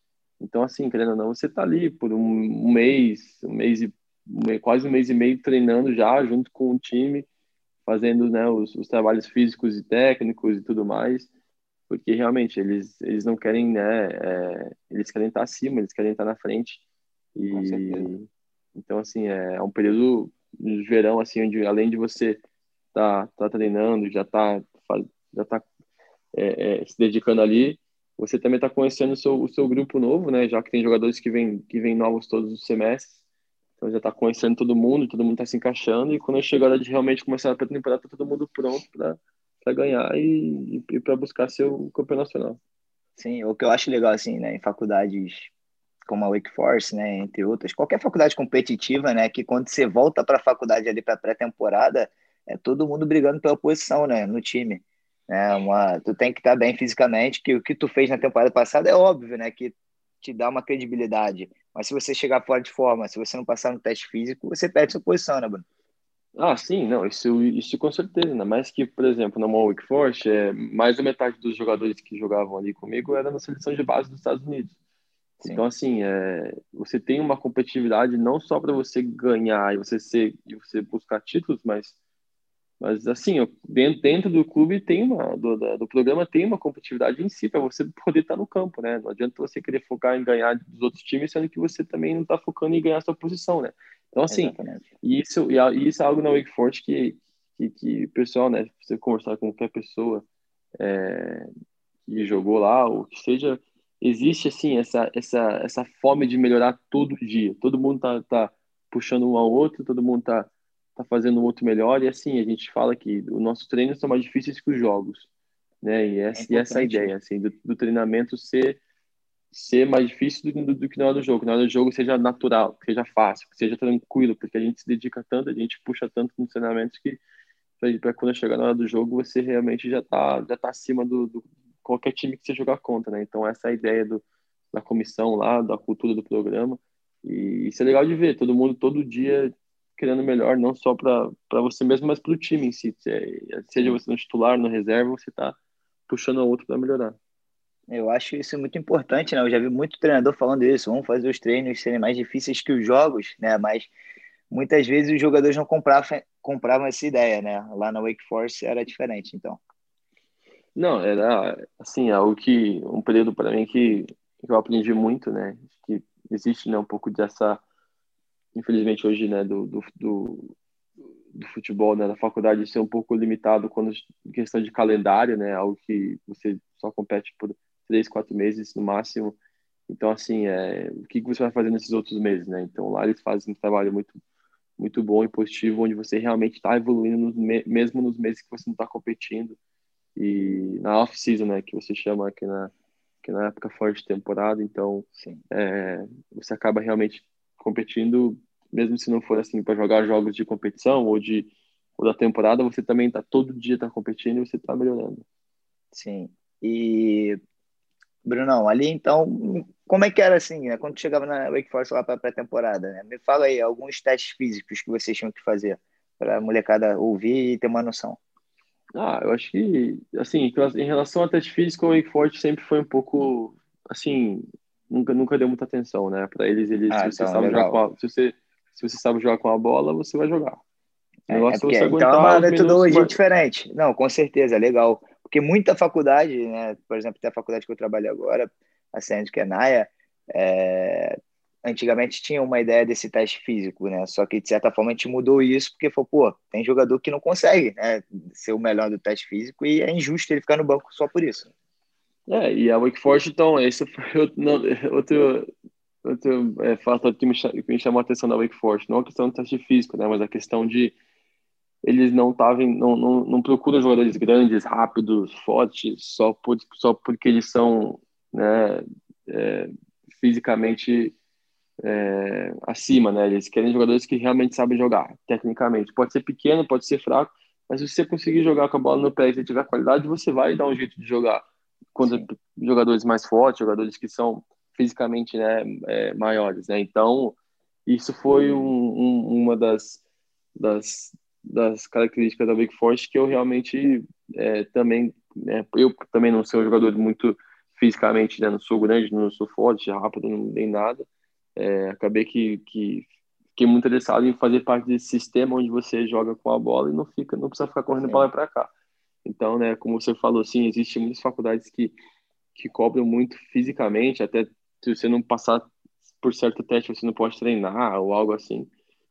Então, assim, querendo ou não, você está ali por um, mês, um mês e quase um mês e meio treinando já junto com o time, fazendo, né, os, os trabalhos físicos e técnicos e tudo mais, porque realmente eles eles não querem, né, é, eles querem estar acima, eles querem estar na frente. E então assim é, é um período de verão assim onde além de você tá tá treinando, já tá já tá é, é, se dedicando ali, você também está conhecendo o seu, o seu grupo novo, né? Já que tem jogadores que vêm que vêm novos todos os semestres. Então já está conhecendo todo mundo, todo mundo está se encaixando e quando chega a hora de realmente começar a temporada, tá todo mundo pronto para ganhar e, e, para buscar seu campeão nacional. Sim, o que eu acho legal assim, né, em faculdades como a Wake Forest, né, entre outras, qualquer faculdade competitiva, né, que quando você volta para a faculdade ali para pré-temporada, é todo mundo brigando pela posição, né, no time. É uma, tu tem que estar bem fisicamente, que o que tu fez na temporada passada é óbvio, né, que te dá uma credibilidade. Mas se você chegar fora de forma, se você não passar no teste físico, você perde sua posição, né, Bruno? Ah, sim, não, isso, isso com certeza, ainda mais que, por exemplo, na Wake Force, é, mais da metade dos jogadores que jogavam ali comigo era na seleção de base dos Estados Unidos. Sim. Então, assim, é, você tem uma competitividade não só para você ganhar e você ser e você buscar títulos, mas, mas assim, dentro, dentro do clube tem uma do, do programa tem uma competitividade em si para você poder estar no campo, né? Não adianta você querer focar em ganhar dos outros times, sendo que você também não está focando em ganhar a sua posição, né? Então, assim, isso e isso é algo na Wake Forest que que, que pessoal, né? Você conversar com qualquer pessoa é, que jogou lá ou que seja existe assim essa essa essa fome de melhorar todo dia. Todo mundo tá, tá puxando um ao outro, todo mundo tá tá fazendo um outro melhor e assim a gente fala que os nossos treinos são mais difíceis que os jogos, né? E essa, é e essa ideia assim do, do, treinamento ser ser mais difícil do, do, do, que na hora do jogo, na hora do jogo seja natural, que seja fácil, que seja tranquilo, porque a gente se dedica tanto, a gente puxa tanto nos treinamentos que para quando chegar na hora do jogo você realmente já tá já tá acima do, do qualquer time que você jogar contra, né? Então essa é a ideia do, da comissão lá, da cultura do programa. E isso é legal de ver, todo mundo todo dia querendo melhor, não só para você mesmo, mas para o time em si. Seja você no titular, no reserva, você está puxando o outro para melhorar. Eu acho isso muito importante, né? Eu já vi muito treinador falando isso. Vamos fazer os treinos serem mais difíceis que os jogos, né? Mas muitas vezes os jogadores não compravam, compravam essa ideia, né? Lá na Wake Forest era diferente, então. Não, era assim, algo que um período para mim que, que, eu aprendi muito, né? Que existe né, um pouco dessa, infelizmente hoje, né, do, do, do, do futebol, né, da faculdade ser um pouco limitado quando questão de calendário, né? Algo que você só compete por três, quatro meses no máximo. Então, assim, é, o que você vai fazer nesses outros meses, né? Então, lá eles fazem um trabalho muito muito bom e positivo, onde você realmente está evoluindo nos mesmo nos meses que você não está competindo e na off-season, né, que você chama aqui na, que na época fora de temporada, então é, você acaba realmente competindo, mesmo se não for assim para jogar jogos de competição ou de ou da temporada, você também tá todo dia tá competindo e você tá melhorando. Sim. E Brunão, ali então, como é que era assim, né? quando chegava na Wake Forest lá para pré-temporada, né? Me fala aí alguns testes físicos que vocês tinham que fazer para a molecada ouvir e ter uma noção. Ah, eu acho que, assim, em relação a teste físico, o Wake Forest sempre foi um pouco, assim, nunca, nunca deu muita atenção, né? Para eles, eles ah, se, você então, sabe jogar com a, se, você, se você sabe jogar com a bola, você vai jogar. É, negócio é porque, é então é uma metodologia minutos, diferente. Não, com certeza, legal. Porque muita faculdade, né? Por exemplo, tem a faculdade que eu trabalho agora, a é Naia, é, antigamente tinha uma ideia desse teste físico, né? Só que de certa forma a gente mudou isso porque falou, pô, tem jogador que não consegue, né, ser o melhor do teste físico e é injusto ele ficar no banco só por isso. É, e a Wake Forest, então, esse foi outro, não, outro, outro é, fator que me, que me chamou a atenção da Wake Forest, não a questão do teste físico, né, mas a questão de eles não estavam, não, não, não procuram jogadores grandes, rápidos, fortes, só, por, só porque eles são, né, é, fisicamente é, acima, né? Eles querem jogadores que realmente sabem jogar, tecnicamente. Pode ser pequeno, pode ser fraco, mas se você conseguir jogar com a bola no pé e tiver qualidade, você vai dar um jeito de jogar contra Sim. jogadores mais fortes, jogadores que são fisicamente né, é, maiores, né? Então, isso foi um, um, uma das, das, das características da Wake Forest que eu realmente é, também, né, eu também não sou um jogador muito fisicamente, né, não sou grande, não sou forte, rápido, nem nada, é, acabei que, que fiquei muito interessado em fazer parte desse sistema onde você joga com a bola e não fica, não precisa ficar correndo para lá para cá. Então, né, como você falou, assim, existem muitas faculdades que que cobram muito fisicamente, até se você não passar por certo teste, você não pode treinar ou algo assim.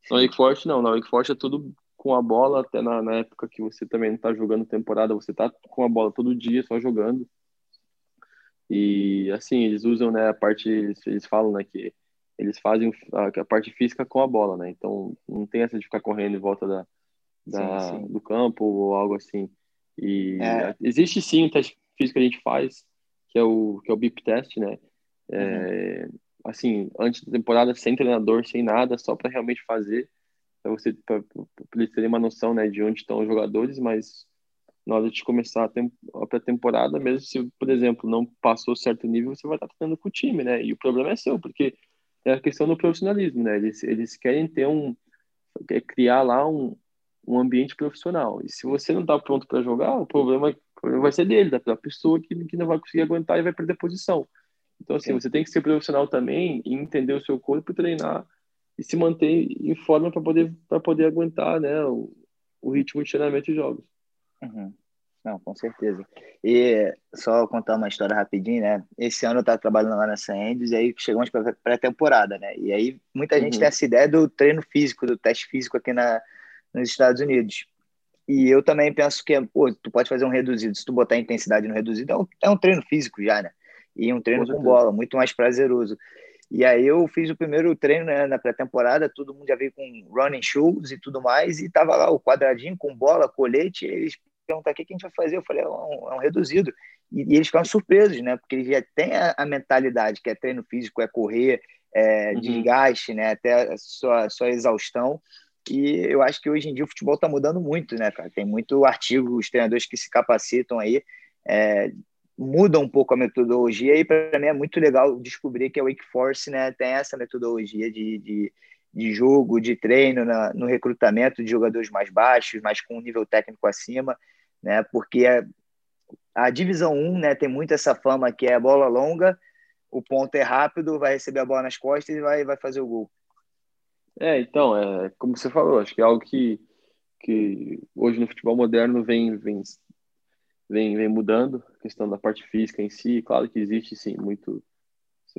Na Wake Forest, não. Na Wake Forest é tudo com a bola, até na, na época que você também não está jogando temporada, você está com a bola todo dia, só jogando. E, assim, eles usam, né, a parte, eles, eles falam, né, que eles fazem a, a, parte física com a bola, né? Então, não tem essa de ficar correndo em volta da, da sim, sim. do campo ou algo assim. E é. existe sim um teste físico que a gente faz, que é o que é o BIP test, né? É, uhum. Assim, antes da temporada, sem treinador, sem nada, só para realmente fazer, para você para eles terem uma noção, né, de onde estão os jogadores, mas na hora de começar a, pré-temporada, mesmo se, por exemplo, não passou certo nível, você vai estar treinando com o time, né? E o problema é seu, porque é a questão do profissionalismo, né? Eles, eles querem ter um é criar lá um, um ambiente profissional. E se você não está pronto para jogar, o problema vai ser dele, da, pessoa que, que não vai conseguir aguentar e vai perder posição. Então, assim, Sim. você tem que ser profissional também e entender o seu corpo, treinar e se manter em forma para poder, poder aguentar né, o, o ritmo de treinamento e jogos. Uhum. Não, com certeza. E só contar uma história rapidinho, né? Esse ano eu estava trabalhando lá nessa Endes e aí chegamos para pré-temporada, né? E aí muita gente uhum. tem essa ideia do treino físico, do teste físico aqui na, nos Estados Unidos. E eu também penso que, pô, tu pode fazer um reduzido. Se tu botar intensidade no reduzido, é um, é um treino físico já, né? E um treino com, com bola, muito mais prazeroso. E aí eu fiz o primeiro treino né, na pré-temporada, todo mundo já veio com running shoes e tudo mais, e tava lá o quadradinho com bola, colete, e eles perguntaram o que, que a gente vai fazer. Eu falei, é um, é um reduzido. E, e, eles ficaram surpresos, né? Porque eles já têm a, a mentalidade que é treino físico, é correr, é uhum. desgaste, né? Até a sua, sua exaustão. E eu acho que hoje em dia o futebol está mudando muito, né, cara? Tem muito artigo, os treinadores que se capacitam aí é, mudam um pouco a metodologia e para mim é muito legal descobrir que a Wake Force né, tem essa metodologia de, de, de jogo, de treino na, no recrutamento de jogadores mais baixos, mas com um nível técnico acima, né? Porque a, a divisão 1 né, tem muito essa fama que é bola longa, o ponto é rápido, vai receber a bola nas costas e vai, vai fazer o gol. É, então, é, como você falou, acho que é algo que, que hoje no futebol moderno vem, vem, vem, vem mudando, a questão da parte física em si, claro que existe sim muito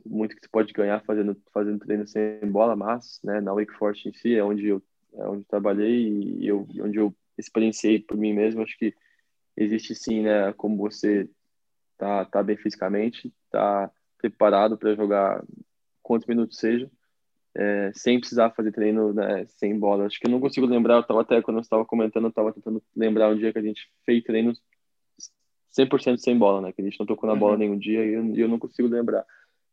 muito que você pode ganhar fazendo fazendo treino sem bola, mas né, na Wake Forest em si é onde eu é onde trabalhei e eu, onde eu experienciei por mim mesmo, acho que existe sim, né, como você tá tá bem fisicamente, tá preparado para jogar quantos minutos seja é, sem precisar fazer treino né, sem bola. Acho que eu não consigo lembrar, eu estava até quando eu estava comentando, eu estava tentando lembrar um dia que a gente fez treinos 100% sem bola, né? Que a gente não tocou na bola uhum. nenhum dia e eu, eu, não consigo lembrar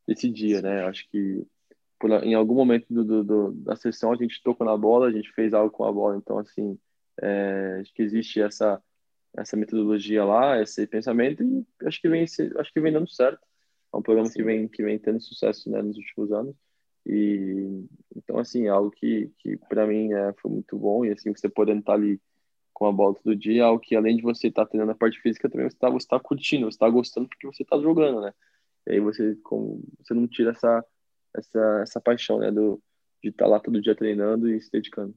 desse dia, né? Acho que por, em algum momento do, do, do, da sessão a gente tocou na bola, a gente fez algo com a bola, então assim, é, acho que existe essa essa metodologia lá, esse pensamento e acho que vem acho que vem dando certo. É um programa Sim. que vem que vem tendo sucesso né, nos últimos anos. E então assim, algo que, que para mim é, foi muito bom e assim você podendo estar tá ali com a bola todo dia, algo que além de você estar tá treinando a parte física, também você está tá curtindo, você está gostando porque você está jogando, né? E aí você como você não tira essa essa essa paixão, né, do de estar tá lá todo dia treinando e se dedicando.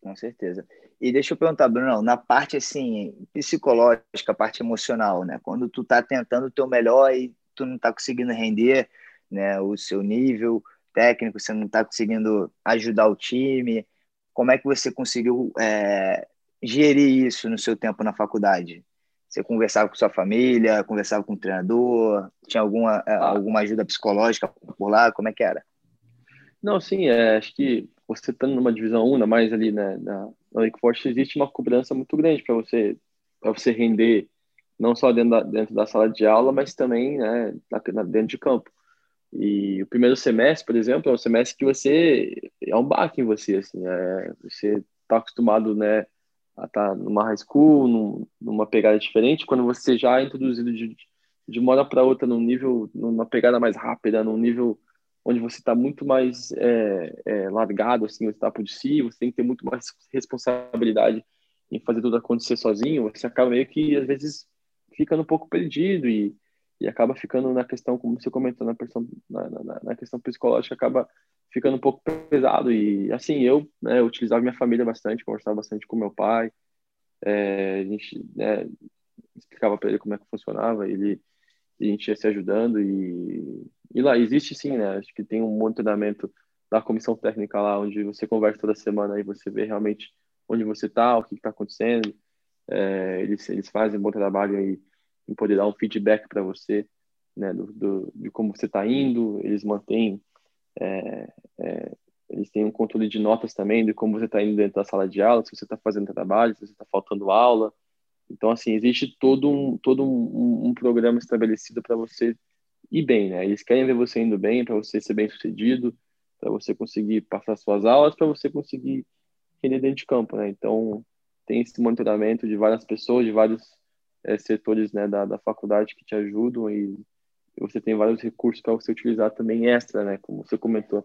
Com certeza. E deixa eu perguntar, Bruno, na parte assim psicológica, parte emocional, né? Quando tu tá tentando o teu melhor e tu não tá conseguindo render, né, o seu nível, técnico, você não está conseguindo ajudar o time. Como é que você conseguiu é, gerir isso no seu tempo na faculdade? Você conversava com sua família, conversava com o treinador, tinha alguma, é, ah. alguma ajuda psicológica por lá? Como é que era? Não, sim, é, acho que você estando numa divisão 1, mais ali né, na, na Wake Forest, existe uma cobrança muito grande para você, você render, não só dentro da, dentro da sala de aula, mas também né, na, dentro de campo. E o primeiro semestre, por exemplo, é um semestre que você é um baque em você, assim, é, você está acostumado, né, a estar tá numa high school, num, numa pegada diferente, quando você já é introduzido de, de uma hora para outra num nível, numa pegada mais rápida, num nível onde você está muito mais é, é, largado, assim, você está por si, você tem que ter muito mais responsabilidade em fazer tudo acontecer sozinho, você acaba meio que, às vezes, ficando um pouco perdido e, e acaba ficando na questão, como você comentou, na questão, na, na, na questão psicológica, acaba ficando um pouco pesado. E, assim, eu, né, eu utilizava minha família bastante, conversava bastante com meu pai, é, a gente né, explicava para ele como é que funcionava, ele, a gente ia se ajudando e, e lá existe sim, né? Acho que tem um monitoramento da comissão técnica lá, onde você conversa toda semana e você vê realmente onde você está, o que está acontecendo. É, eles, eles fazem um bom trabalho aí em poder dar um feedback para você, né, do, do, de como você está indo. Eles mantêm, é, é, eles têm um controle de notas também de como você está indo dentro da sala de aula, se você está fazendo trabalho, se você está faltando aula. Então, assim, existe todo um, todo um, um programa estabelecido para você ir bem, né? Eles querem ver você indo bem, para você ser bem sucedido, para você conseguir passar suas aulas, para você conseguir render dentro de campo, né? Então, tem esse monitoramento de várias pessoas, de vários é, setores né, da, da faculdade que te ajudam e você tem vários recursos para você utilizar também extra, né? Como você comentou,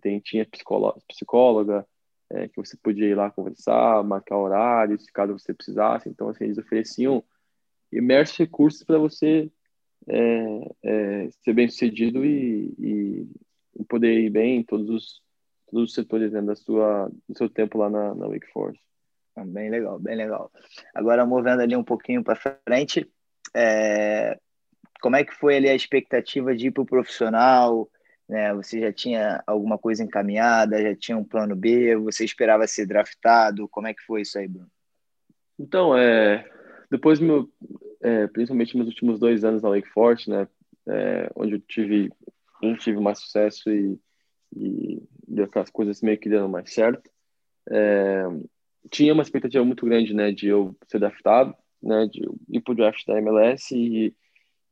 tem, tinha psicóloga, psicóloga é, que você podia ir lá conversar, marcar horários, caso você precisasse. Então, assim, eles ofereciam imersos recursos para você é, é, ser bem sucedido e, e, poder ir bem em todos os, todos os setores né, da sua, do seu tempo lá na, na Wake Forest. Ah, bem legal, bem legal. Agora, movendo ali um pouquinho para frente, é, como é que foi ali a expectativa de ir para o profissional? Né? Você já tinha alguma coisa encaminhada? Já tinha um plano B? Você esperava ser draftado? Como é que foi isso aí, Bruno? Então, é, depois meu, é, principalmente nos últimos dois anos na Lake Forest, né, é, onde eu tive, onde tive mais sucesso e, e as coisas meio que deram mais certo, é, tinha uma expectativa muito grande, né, de eu ser draftado, né, de ir pro draft da MLS e,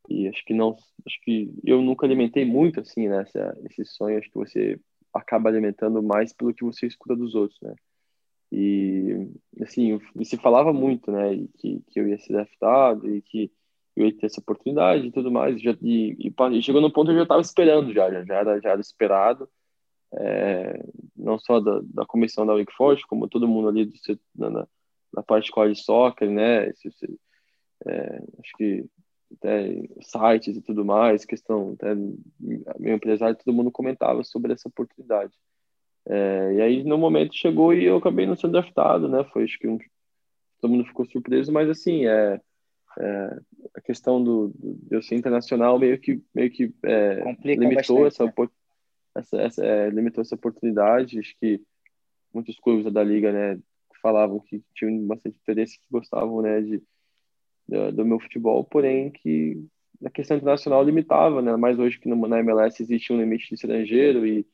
e acho que não, acho que eu nunca alimentei muito, assim, né, essa, esse sonho, acho que você acaba alimentando mais pelo que você escuta dos outros, né, e, assim, se falava muito, né, que, que eu ia ser draftado e que eu ia ter essa oportunidade e tudo mais, já, e, e chegou no ponto que eu já estava esperando já, já, já, era, já era esperado, é, não só da, da comissão da Wake Forest, como todo mundo ali do, na, na parte de college soccer, né, esse, esse, é, acho que até sites e tudo mais, questão, até meu empresário, todo mundo comentava sobre essa oportunidade. É, e aí, no momento, chegou e eu acabei não sendo draftado, né? Foi, acho que um, todo mundo ficou surpreso, mas assim, é, é a questão do, do, de eu ser internacional meio que, meio que é, limitou essa, né? Essa, essa é, limitou essa oportunidade. Acho que muitos clubes da liga, né, falavam que tinham bastante interesse, que gostavam, né, de, do, do meu futebol, porém que a questão internacional limitava, né? Mais hoje que no, na MLS existe um limite de estrangeiro e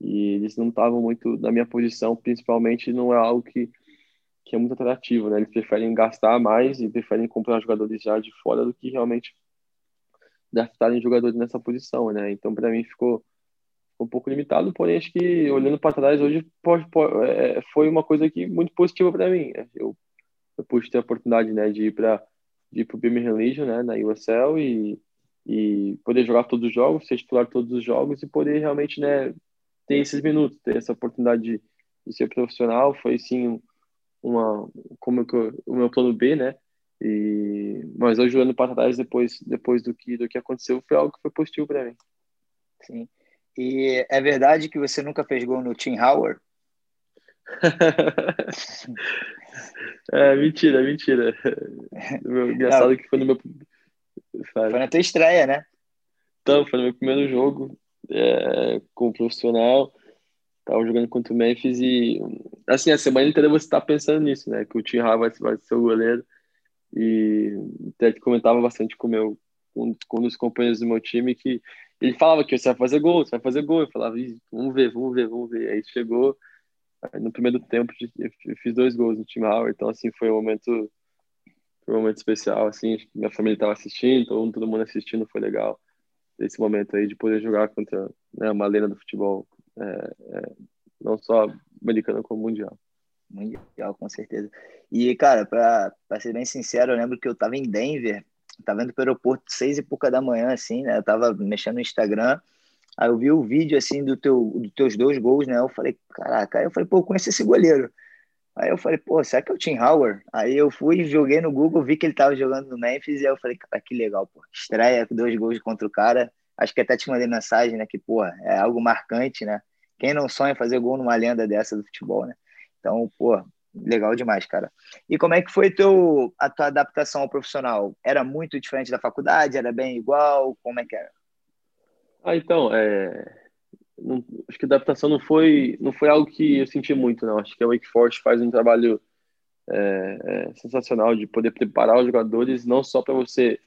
e eles não estavam muito na minha posição, principalmente não é algo que, que é muito atrativo, né? Eles preferem gastar mais e preferem comprar jogadores já de fora do que realmente draftarem jogadores nessa posição, né? Então, para mim, ficou, um pouco limitado, porém, acho que olhando para trás hoje pode, pode, é, foi uma coisa que muito positiva para mim. Né? Eu, eu pude ter a oportunidade né, de ir para de ir para o Birmingham Legion, né, na USL e, e poder jogar todos os jogos, ser titular todos os jogos e poder realmente né, ter esses minutos, ter essa oportunidade de, de ser profissional, foi sim uma como eu, o meu plano B, né? E mas hoje olhando para trás depois depois do que do que aconteceu foi algo que foi positivo para mim. Sim. E é verdade que você nunca fez gol no Tim Howard? é, mentira, mentira. Meu, engraçado Não, que foi no meu. Foi na tua estreia, né? Então, foi no meu primeiro jogo é, como profissional. Tava jogando contra o Memphis e, assim, a semana inteira você tá pensando nisso, né? Que o Tim Howard vai, vai ser o goleiro. E até que comentava bastante com, meu, com, com um dos companheiros do meu time que ele falava que você vai fazer gol, você vai fazer gol. Eu falava, vamos ver, vamos ver, vamos ver. Aí chegou, aí no primeiro tempo eu fiz dois gols no time Howard, então assim, foi um momento foi um momento especial, assim, minha família estava assistindo, todo, todo mundo assistindo, foi legal esse momento aí de poder jogar contra né, uma lenda do futebol, é, é, não só americano como mundial. Mundial, com certeza. E, cara, para ser bem sincero, eu lembro que eu tava em Denver, tava indo pro aeroporto seis e pouca da manhã, assim, né? Eu tava mexendo no Instagram Aí eu vi o vídeo, assim, do teu, dos teus dois gols, né? Eu falei, caraca. Aí eu falei, pô, eu conheço esse goleiro. Aí eu falei, pô, será que é o Tim Howard? Aí eu fui, joguei no Google, vi que ele tava jogando no Memphis, e aí eu falei, cara, que legal, pô. Estreia, dois gols contra o cara. Acho que até te mandei mensagem, né? Que, pô, é algo marcante, né? Quem não sonha fazer gol numa lenda dessa do futebol, né? Então, pô, legal demais, cara. E como é que foi teu, a tua adaptação ao profissional? Era muito diferente da faculdade? Era bem igual? Como é que era? Ah, então, é não, acho que adaptação não foi não foi algo que eu senti muito, não. Acho que a Wake Forest faz um trabalho é, é, sensacional de poder preparar os jogadores não só para você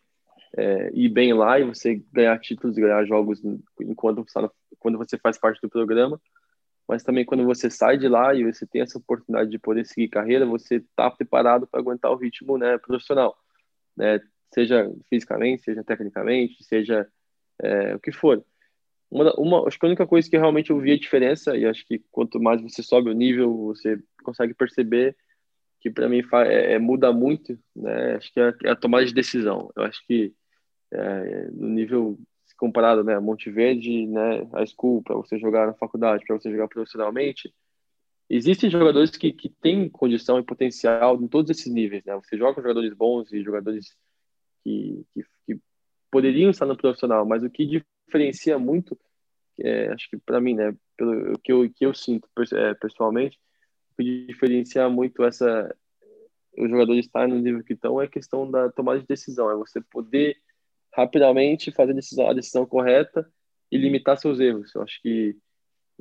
é, ir bem lá e você ganhar títulos ganhar jogos enquanto tá quando você faz parte do programa, mas também quando você sai de lá e você tem essa oportunidade de poder seguir carreira, você está preparado para aguentar o ritmo né, profissional, né, seja fisicamente, seja tecnicamente, seja é, o que for uma, uma, acho que a única coisa que realmente eu vi a diferença, e acho que quanto mais você sobe o nível, você consegue perceber que para mim é, é, muda muito, né? Acho que é, é, a tomada de decisão. Eu acho que é, no nível comparado, né, Monte Verde, né, a school para você jogar na faculdade, para você jogar profissionalmente, existem jogadores que, que têm condição e potencial em todos esses níveis, né? Você joga com jogadores bons e jogadores que, que, que poderiam estar no profissional, mas o que diferencia muito, é, acho que para mim, né, pelo que eu, que eu sinto é, pessoalmente, o que diferencia muito essa os jogadores estarem no nível que estão é a questão da tomada de decisão, é você poder rapidamente fazer a decisão, a decisão correta e limitar seus erros. Eu acho que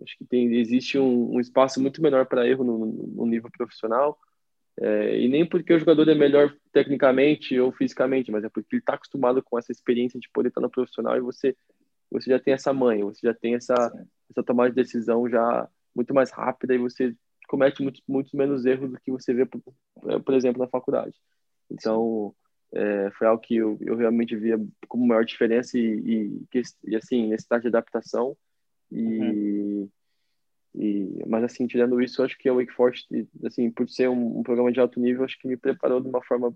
acho que tem existe um, um espaço muito menor para erro no, no, nível profissional é, e nem porque o jogador é melhor tecnicamente ou fisicamente, mas é porque ele está acostumado com essa experiência de poder estar no profissional e você você já tem essa manha, você já tem essa, essa tomada de decisão já muito mais rápida e você comete muito, muito menos erros do que você vê, por, por exemplo, na faculdade. Então, é, foi algo que eu, eu realmente via como maior diferença e, e, e assim, necessidade de adaptação. E, uhum. e, mas, assim, tirando isso, acho que a Wake Forest, assim, por ser um, um programa de alto nível, acho que me preparou de uma forma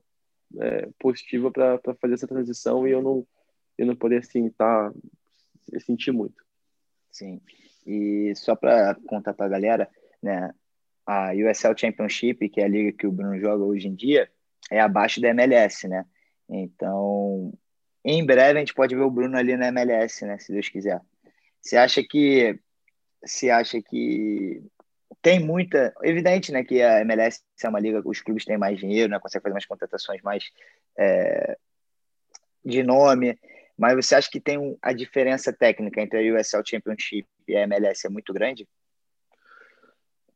é, positiva para fazer essa transição e eu não, eu não poder, assim, estar tá eu senti muito. Sim. E só para contar para a galera, né, a USL Championship, que é a liga que o Bruno joga hoje em dia, é abaixo da MLS, né? Então, em breve a gente pode ver o Bruno ali na MLS, né, se Deus quiser. Você acha que você acha que tem muita, evidente, né, que a MLS é uma liga os clubes têm mais dinheiro, né, consegue fazer umas contratações mais é, de nome, mas você acha que tem a diferença técnica entre a USL Championship e a MLS é muito grande?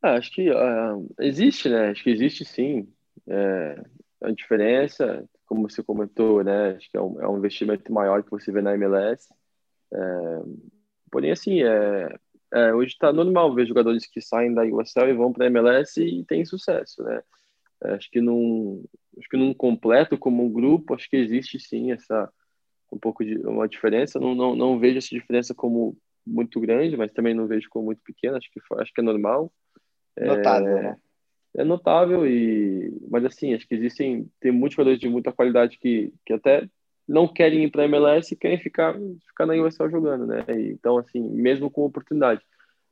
Ah, acho que uh, existe, né? Acho que existe sim. É, a diferença, como você comentou, né? Acho que é um, é um investimento maior que você vê na MLS. É, porém, assim, é, é hoje está normal ver jogadores que saem da USL e vão para a MLS e têm sucesso, né? É, acho que num, acho que num completo como um grupo, acho que existe sim essa um pouco de uma diferença. Não, não, não vejo essa diferença como muito grande, mas também não vejo como muito pequena. Acho que acho que é normal. Notável, é, né? É notável e, mas assim, acho que existem tem muitos jogadores de muita qualidade que, que até não querem ir para a MLS e querem ficar ficar na USL jogando, né? Então assim, mesmo com oportunidade.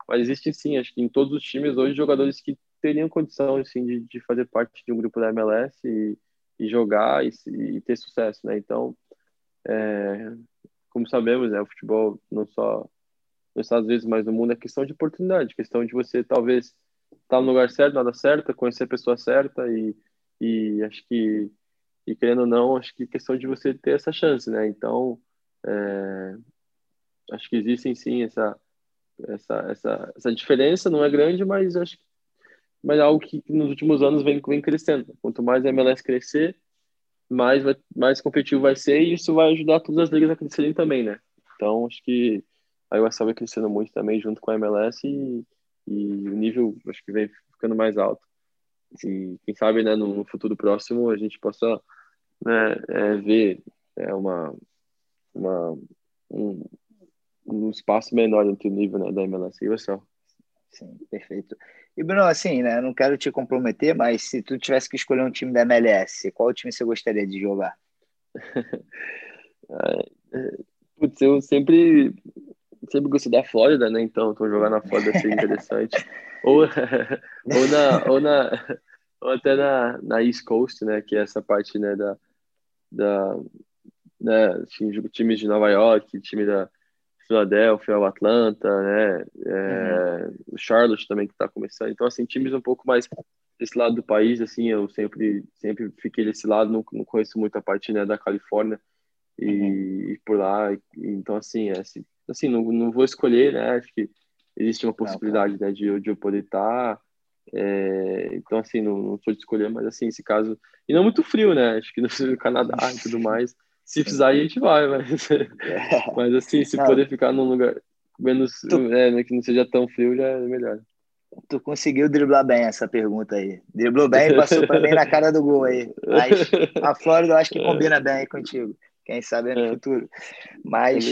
Mas existem sim, acho que em todos os times hoje jogadores que teriam condição assim de, de fazer parte de um grupo da MLS e, e jogar e, e ter sucesso, né? Então é, como sabemos, né, o futebol não só nos Estados Unidos, mas no mundo é questão de oportunidade, questão de você talvez tá no lugar certo, nada certa, conhecer a pessoa certa e, e acho que e querendo ou não, acho que é questão de você ter essa chance, né? Então, é, acho que existem sim essa essa essa, essa diferença, não é grande, mas acho que mas é algo que nos últimos anos vem, vem crescendo. Quanto mais a MLS crescer, mais, vai, mais competitivo vai ser e isso vai ajudar todas as ligas a crescerem também, né? Então, acho que a USL vai crescendo muito também junto com a MLS e, e o nível acho que vem ficando mais alto. E quem sabe, né, no futuro próximo a gente possa né, é, ver é, uma, uma, um, um espaço menor entre o nível né, da MLS e a USL. Sim, perfeito. E, Bruno, assim, né? Não quero te comprometer, mas se tu tivesse que escolher um time da MLS, qual time você gostaria de jogar? É, putz, eu sempre sempre gostei da Flórida, né? Então, tô jogando na Flórida seria interessante. ou, ou, na, ou, na, ou até na, na East Coast, né? Que é essa parte, né? Da, da né? Times de Nova York, time da Philadelphia, o Atlanta, né? É, uhum. O Charlotte também que está começando. Então, assim, times um pouco mais desse lado do país, assim, eu sempre sempre fiquei desse lado, não, não conheço muito a parte né, da Califórnia e, uhum. e por lá. E, então, assim, é, assim, assim não, não vou escolher, né? Acho que existe uma possibilidade né, de, de eu poder estar. Tá, é, então, assim, não, não sou de escolher, mas assim, esse caso. E não muito frio, né? Acho que no Canadá e tudo mais. Se precisar, a gente vai, mas, mas assim, se não. poder ficar num lugar menos, tu... é, né, que não seja tão frio, já é melhor. Tu conseguiu driblar bem essa pergunta aí. Driblou bem e passou mim na cara do gol aí. Mas a Flórida eu acho que combina bem aí contigo. Quem sabe é no é. futuro. Mas.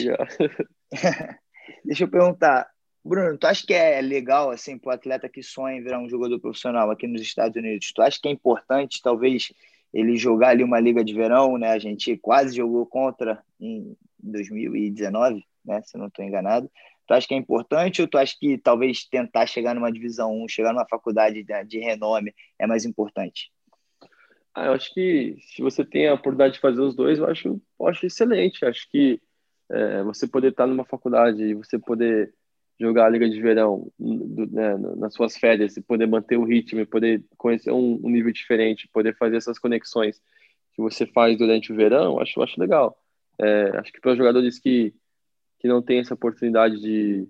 Deixa eu perguntar. Bruno, tu acha que é legal, assim, para o atleta que sonha em virar um jogador profissional aqui nos Estados Unidos? Tu acha que é importante, talvez, ele jogar ali uma liga de verão, né? A gente quase jogou contra em 2019, né? Se não estou enganado. Tu acha que é importante ou tu acha que talvez tentar chegar numa divisão 1, chegar numa faculdade de, de renome é mais importante? Ah, eu acho que se você tem a oportunidade de fazer os dois, eu acho, eu acho excelente. Acho que é, você poder estar numa faculdade e você poder jogar a liga de verão do, né, nas suas férias e poder manter o ritmo poder conhecer um, um, nível diferente, poder fazer essas conexões que você faz durante o verão, acho, acho legal. É, acho que para jogadores que, que não têm essa oportunidade de,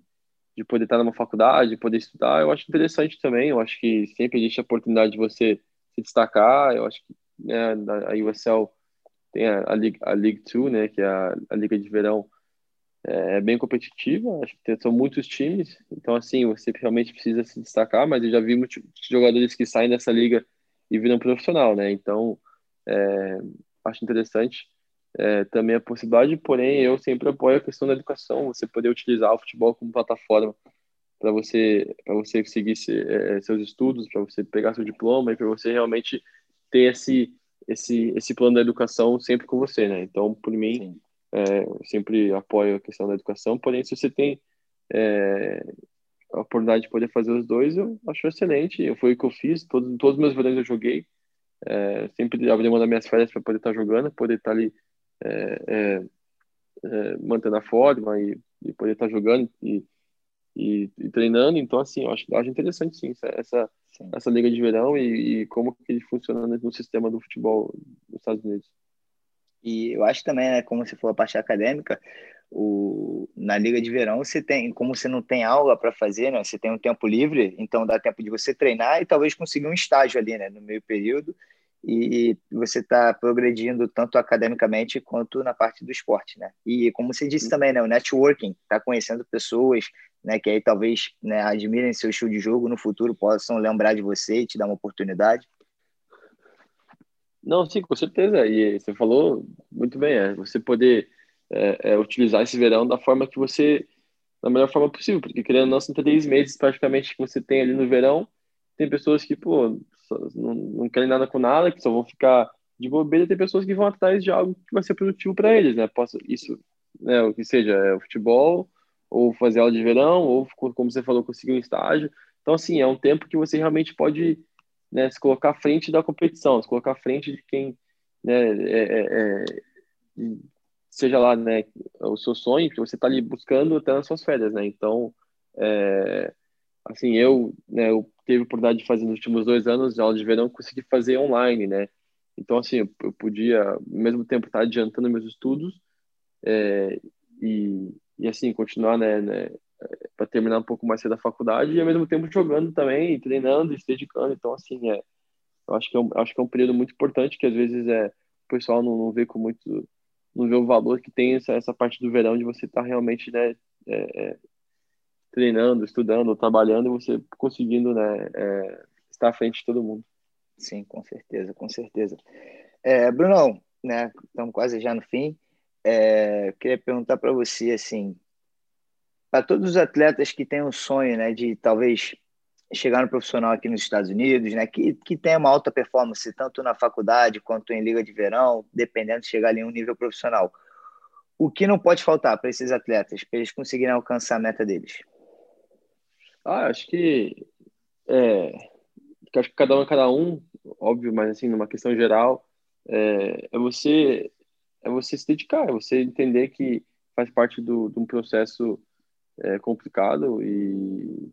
de poder estar numa faculdade, poder estudar, eu acho interessante também. Eu acho que sempre existe a oportunidade de você se destacar. Eu acho que né, a USL tem a, a, League, a League Two, né, que é a, a liga de verão, é, é bem competitiva. Acho que são muitos times, então assim você realmente precisa se destacar. Mas eu já vi muitos jogadores que saem dessa liga e viram profissional, né? Então é, acho interessante. É, também a possibilidade, porém eu sempre apoio a questão da educação, você poder utilizar o futebol como plataforma para você para você seguir se, é, seus estudos, para você pegar seu diploma e para você realmente ter esse esse esse plano da educação sempre com você, né? Então, por mim, é, eu sempre apoio a questão da educação. Porém, se você tem é, a oportunidade de poder fazer os dois, eu acho excelente. Foi o que eu fiz. Todos todos os meus verões eu joguei. É, sempre abri mão das minhas férias para poder estar jogando, poder estar ali é, é, é, mantendo a forma e, e poder estar jogando e e, e, treinando. Então, assim, eu acho, acho interessante, sim, essa, sim. essa liga de verão e, e, como que ele funciona no sistema do futebol dos Estados Unidos. E eu acho também, né, como você falou, a parte acadêmica, o, na liga de verão você tem, como você não tem aula para fazer, né, você tem um tempo livre, então dá tempo de você treinar e talvez conseguir um estágio ali, né, no meio período e você está progredindo tanto academicamente quanto na parte do esporte, né? E como você disse também, né, o networking, tá conhecendo pessoas, né, que aí talvez né, admirem seu estilo de jogo no futuro, possam lembrar de você e te dar uma oportunidade. Não, sim, com certeza. E você falou muito bem, é você poder é, é, utilizar esse verão da forma que você, da melhor forma possível, porque querendo ou não, são três meses praticamente que você tem ali no verão, tem pessoas que, pô, não, não querem nada com nada, que só vão ficar de bobeira, tem pessoas que vão atrás de algo que vai ser produtivo para eles, né? Posso, isso, né, o que seja, é o futebol, ou fazer aula de verão, ou, como você falou, conseguir um estágio. Então, assim, é um tempo que você realmente pode né, se colocar à frente da competição, se colocar à frente de quem, né, é, é, é, seja lá, né, o seu sonho, que você está ali buscando até nas suas férias, né? Então, é, assim, eu, né, eu teve a oportunidade de fazer nos últimos dois anos aula de verão, consegui fazer online, né? Então, assim, eu, podia, ao mesmo tempo, estar adiantando meus estudos é, e, e, assim, continuar, né, né para terminar um pouco mais cedo a faculdade e, ao mesmo tempo, jogando também, treinando se dedicando. Então, assim, é, eu acho que é um, acho que é um período muito importante que, às vezes, é, o pessoal não, não vê com muito não vê o valor que tem essa, essa parte do verão de você estar tá realmente né, é, é treinando, estudando, trabalhando e você conseguindo né, é, estar à frente de todo mundo. Sim, com certeza, com certeza. É, Brunão, né, estamos quase já no fim. É, queria perguntar para você, assim, para todos os atletas que têm o sonho, né, de talvez chegar no profissional aqui nos Estados Unidos, né, que, que tem uma alta performance tanto na faculdade quanto em liga de verão, dependendo de chegar ali em um nível profissional o que não pode faltar para esses atletas, para eles conseguirem alcançar a meta deles? Ah, acho que é, acho que cada um é cada um, óbvio, mas assim, numa questão geral, é, é você é você se dedicar, é você entender que faz parte do, de um processo é, complicado e,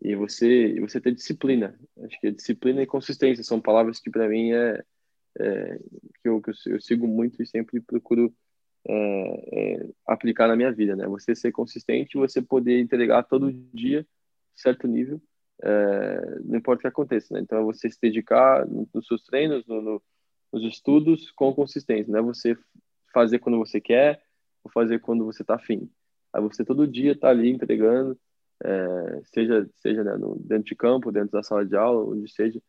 e você você ter disciplina. Acho que disciplina e consistência são palavras que para mim é, é, que, eu, que eu, sigo muito e sempre procuro é, é, aplicar na minha vida, né? Você ser consistente, você poder entregar todo dia certo nível, é, não importa o que aconteça, né? Então é você se dedicar nos seus treinos, no, no, nos estudos com consistência, não é você fazer quando você quer ou fazer quando você está afim. Aí você todo dia está ali entregando, é, seja seja né, no, dentro de campo, dentro da sala de aula, onde seja,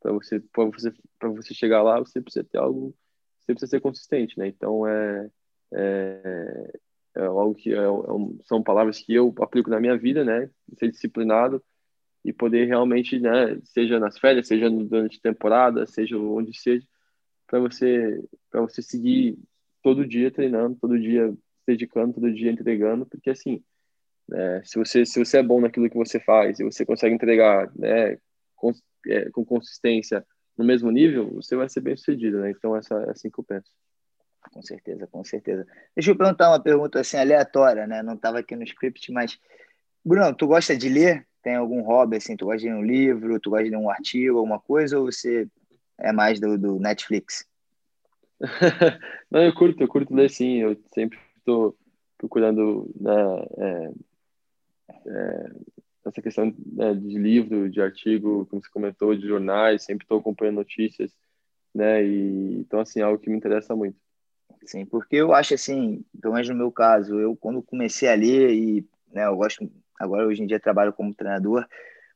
para você para você para você chegar lá, você precisa ter algo, você precisa ser consistente, né? Então é, é, é algo que é, é são palavras que eu aplico na minha vida, né? Ser disciplinado e poder realmente, né? Seja nas férias, seja durante a temporada, seja onde seja, para você para você seguir todo dia treinando, todo dia se dedicando, todo dia entregando, porque assim, é, se você se você é bom naquilo que você faz e você consegue entregar, né? Com, é, com consistência no mesmo nível, você vai ser bem sucedido, né? Então essa é assim que eu penso. Com certeza, com certeza. Deixa eu perguntar uma pergunta assim aleatória, né? Não estava aqui no script, mas Bruno, tu gosta de ler? Tem algum hobby assim? Tu gosta de ler um livro? Tu gosta de ler um artigo, alguma coisa? Ou você é mais do, do Netflix? Não, eu curto, eu curto ler sim. Eu sempre estou procurando né, é, é, essa questão né, de livro, de artigo, como você comentou, de jornais. Sempre estou acompanhando notícias, né? E então assim, é algo que me interessa muito. Sim, porque eu acho assim, pelo menos no meu caso, eu quando comecei a ler e, né, eu gosto, agora hoje em dia trabalho como treinador,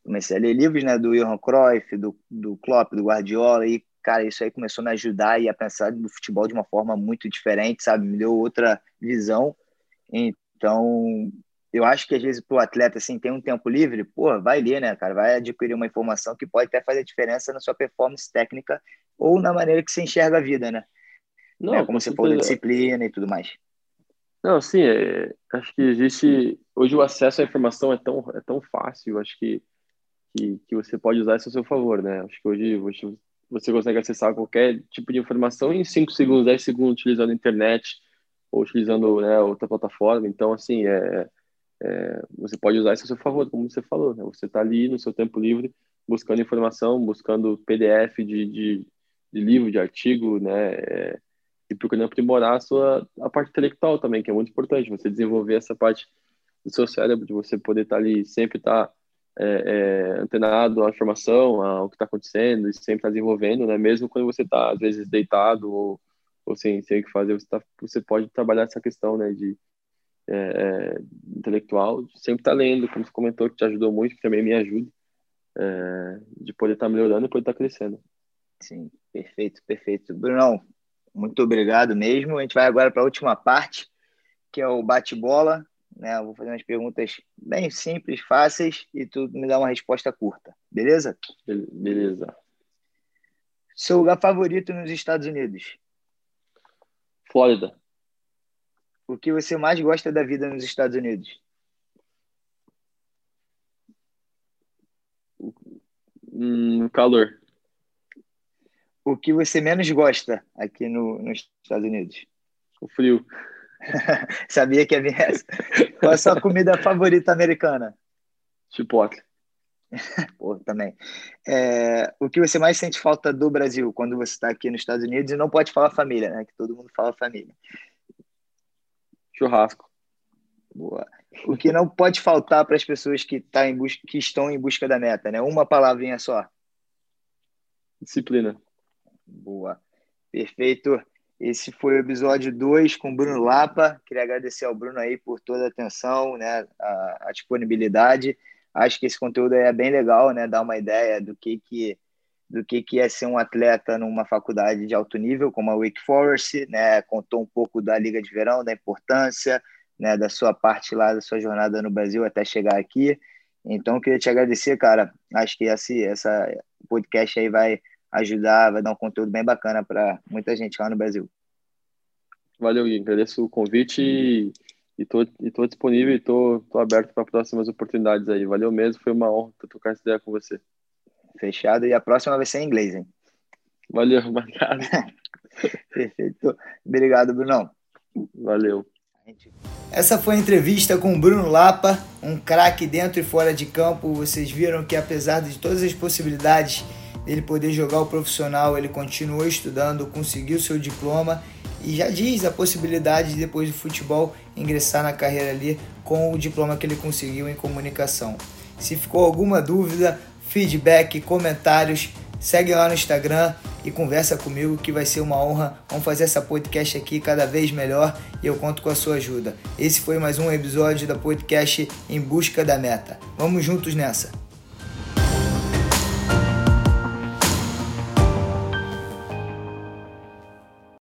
comecei a ler livros, né, do Johan Cruyff, do, do Klopp, do Guardiola e, cara, isso aí começou a me ajudar e a pensar no futebol de uma forma muito diferente, sabe, me deu outra visão, então eu acho que às vezes para o atleta assim tem um tempo livre, pô, vai ler, né, cara, vai adquirir uma informação que pode até fazer diferença na sua performance técnica ou na maneira que você enxerga a vida, né? Não, né? como você falou disciplina e tudo mais. Não, sim, é, acho que existe. Hoje o acesso à informação é tão, é tão fácil, acho que, que, que você pode usar isso a seu favor, né? Acho que hoje, hoje você consegue acessar qualquer tipo de informação em 5 segundos, 10 segundos, utilizando a internet ou utilizando né, outra plataforma. Então, assim, é, é, você pode usar isso a seu favor, como você falou, né? Você está ali no seu tempo livre buscando informação, buscando PDF de, de, de livro, de artigo, né? É, e procurando aprimorar a sua a parte intelectual também, que é muito importante, você desenvolver essa parte do seu cérebro, de você poder estar ali, sempre estar é, é, antenado à informação, ao que está acontecendo, e sempre estar desenvolvendo, né? Mesmo quando você está, às vezes, deitado ou, ou sem, sem o que fazer, você, tá, você pode trabalhar essa questão, né, de é, é intelectual, sempre estar lendo, como você comentou, que te ajudou muito, que também me ajuda, é, de poder estar melhorando e poder estar crescendo. Sim, perfeito, perfeito. Brunão, muito obrigado mesmo. A gente vai agora para a última parte, que é o bate-bola. Né? Eu vou fazer umas perguntas bem simples, fáceis, e tu me dá uma resposta curta. Beleza? Beleza. Seu lugar favorito nos Estados Unidos? Flórida. O que você mais gosta da vida nos Estados Unidos? Hum, calor o que você menos gosta aqui no, nos Estados Unidos? O frio. Sabia que ia vir essa. Qual a sua comida favorita americana? Chipotle. Pô, também. É, o que você mais sente falta do Brasil quando você está aqui nos Estados Unidos e não pode falar família, né? Que todo mundo fala família. Churrasco. Boa. O que não pode faltar para as pessoas que, tá em busca, que estão em busca da meta, né? Uma palavrinha só. Disciplina. Boa. Perfeito. Esse foi o episódio 2 com o Bruno Lapa. Queria agradecer ao Bruno aí por toda a atenção, né, a, a, disponibilidade. Acho que esse conteúdo é bem legal, né, dar uma ideia do que que do que que é ser um atleta numa faculdade de alto nível como a Wake Forest, né, contou um pouco da Liga de Verão, da importância, né, da sua parte lá da sua jornada no Brasil até chegar aqui. Então, queria te agradecer, cara. Acho que esse podcast aí vai ajudar, vai dar um conteúdo bem bacana para muita gente lá no Brasil. Valeu, Gui. Agradeço o convite e, e, tô, e tô disponível e tô, tô aberto para próximas oportunidades aí. Valeu mesmo, foi uma honra trocar essa ideia com você. Fechado. E a próxima vai ser em inglês, hein? Valeu, obrigado. Perfeito. Obrigado, Brunão. Valeu. Essa foi a entrevista com o Bruno Lapa, um craque dentro e fora de campo. Vocês viram que apesar de todas as possibilidades dele poder jogar o profissional, ele continuou estudando, conseguiu seu diploma e já diz a possibilidade de depois do futebol ingressar na carreira ali com o diploma que ele conseguiu em comunicação. Se ficou alguma dúvida, feedback, comentários, segue lá no Instagram e conversa comigo que vai ser uma honra. Vamos fazer essa podcast aqui cada vez melhor e eu conto com a sua ajuda. Esse foi mais um episódio da podcast Em Busca da Meta. Vamos juntos nessa.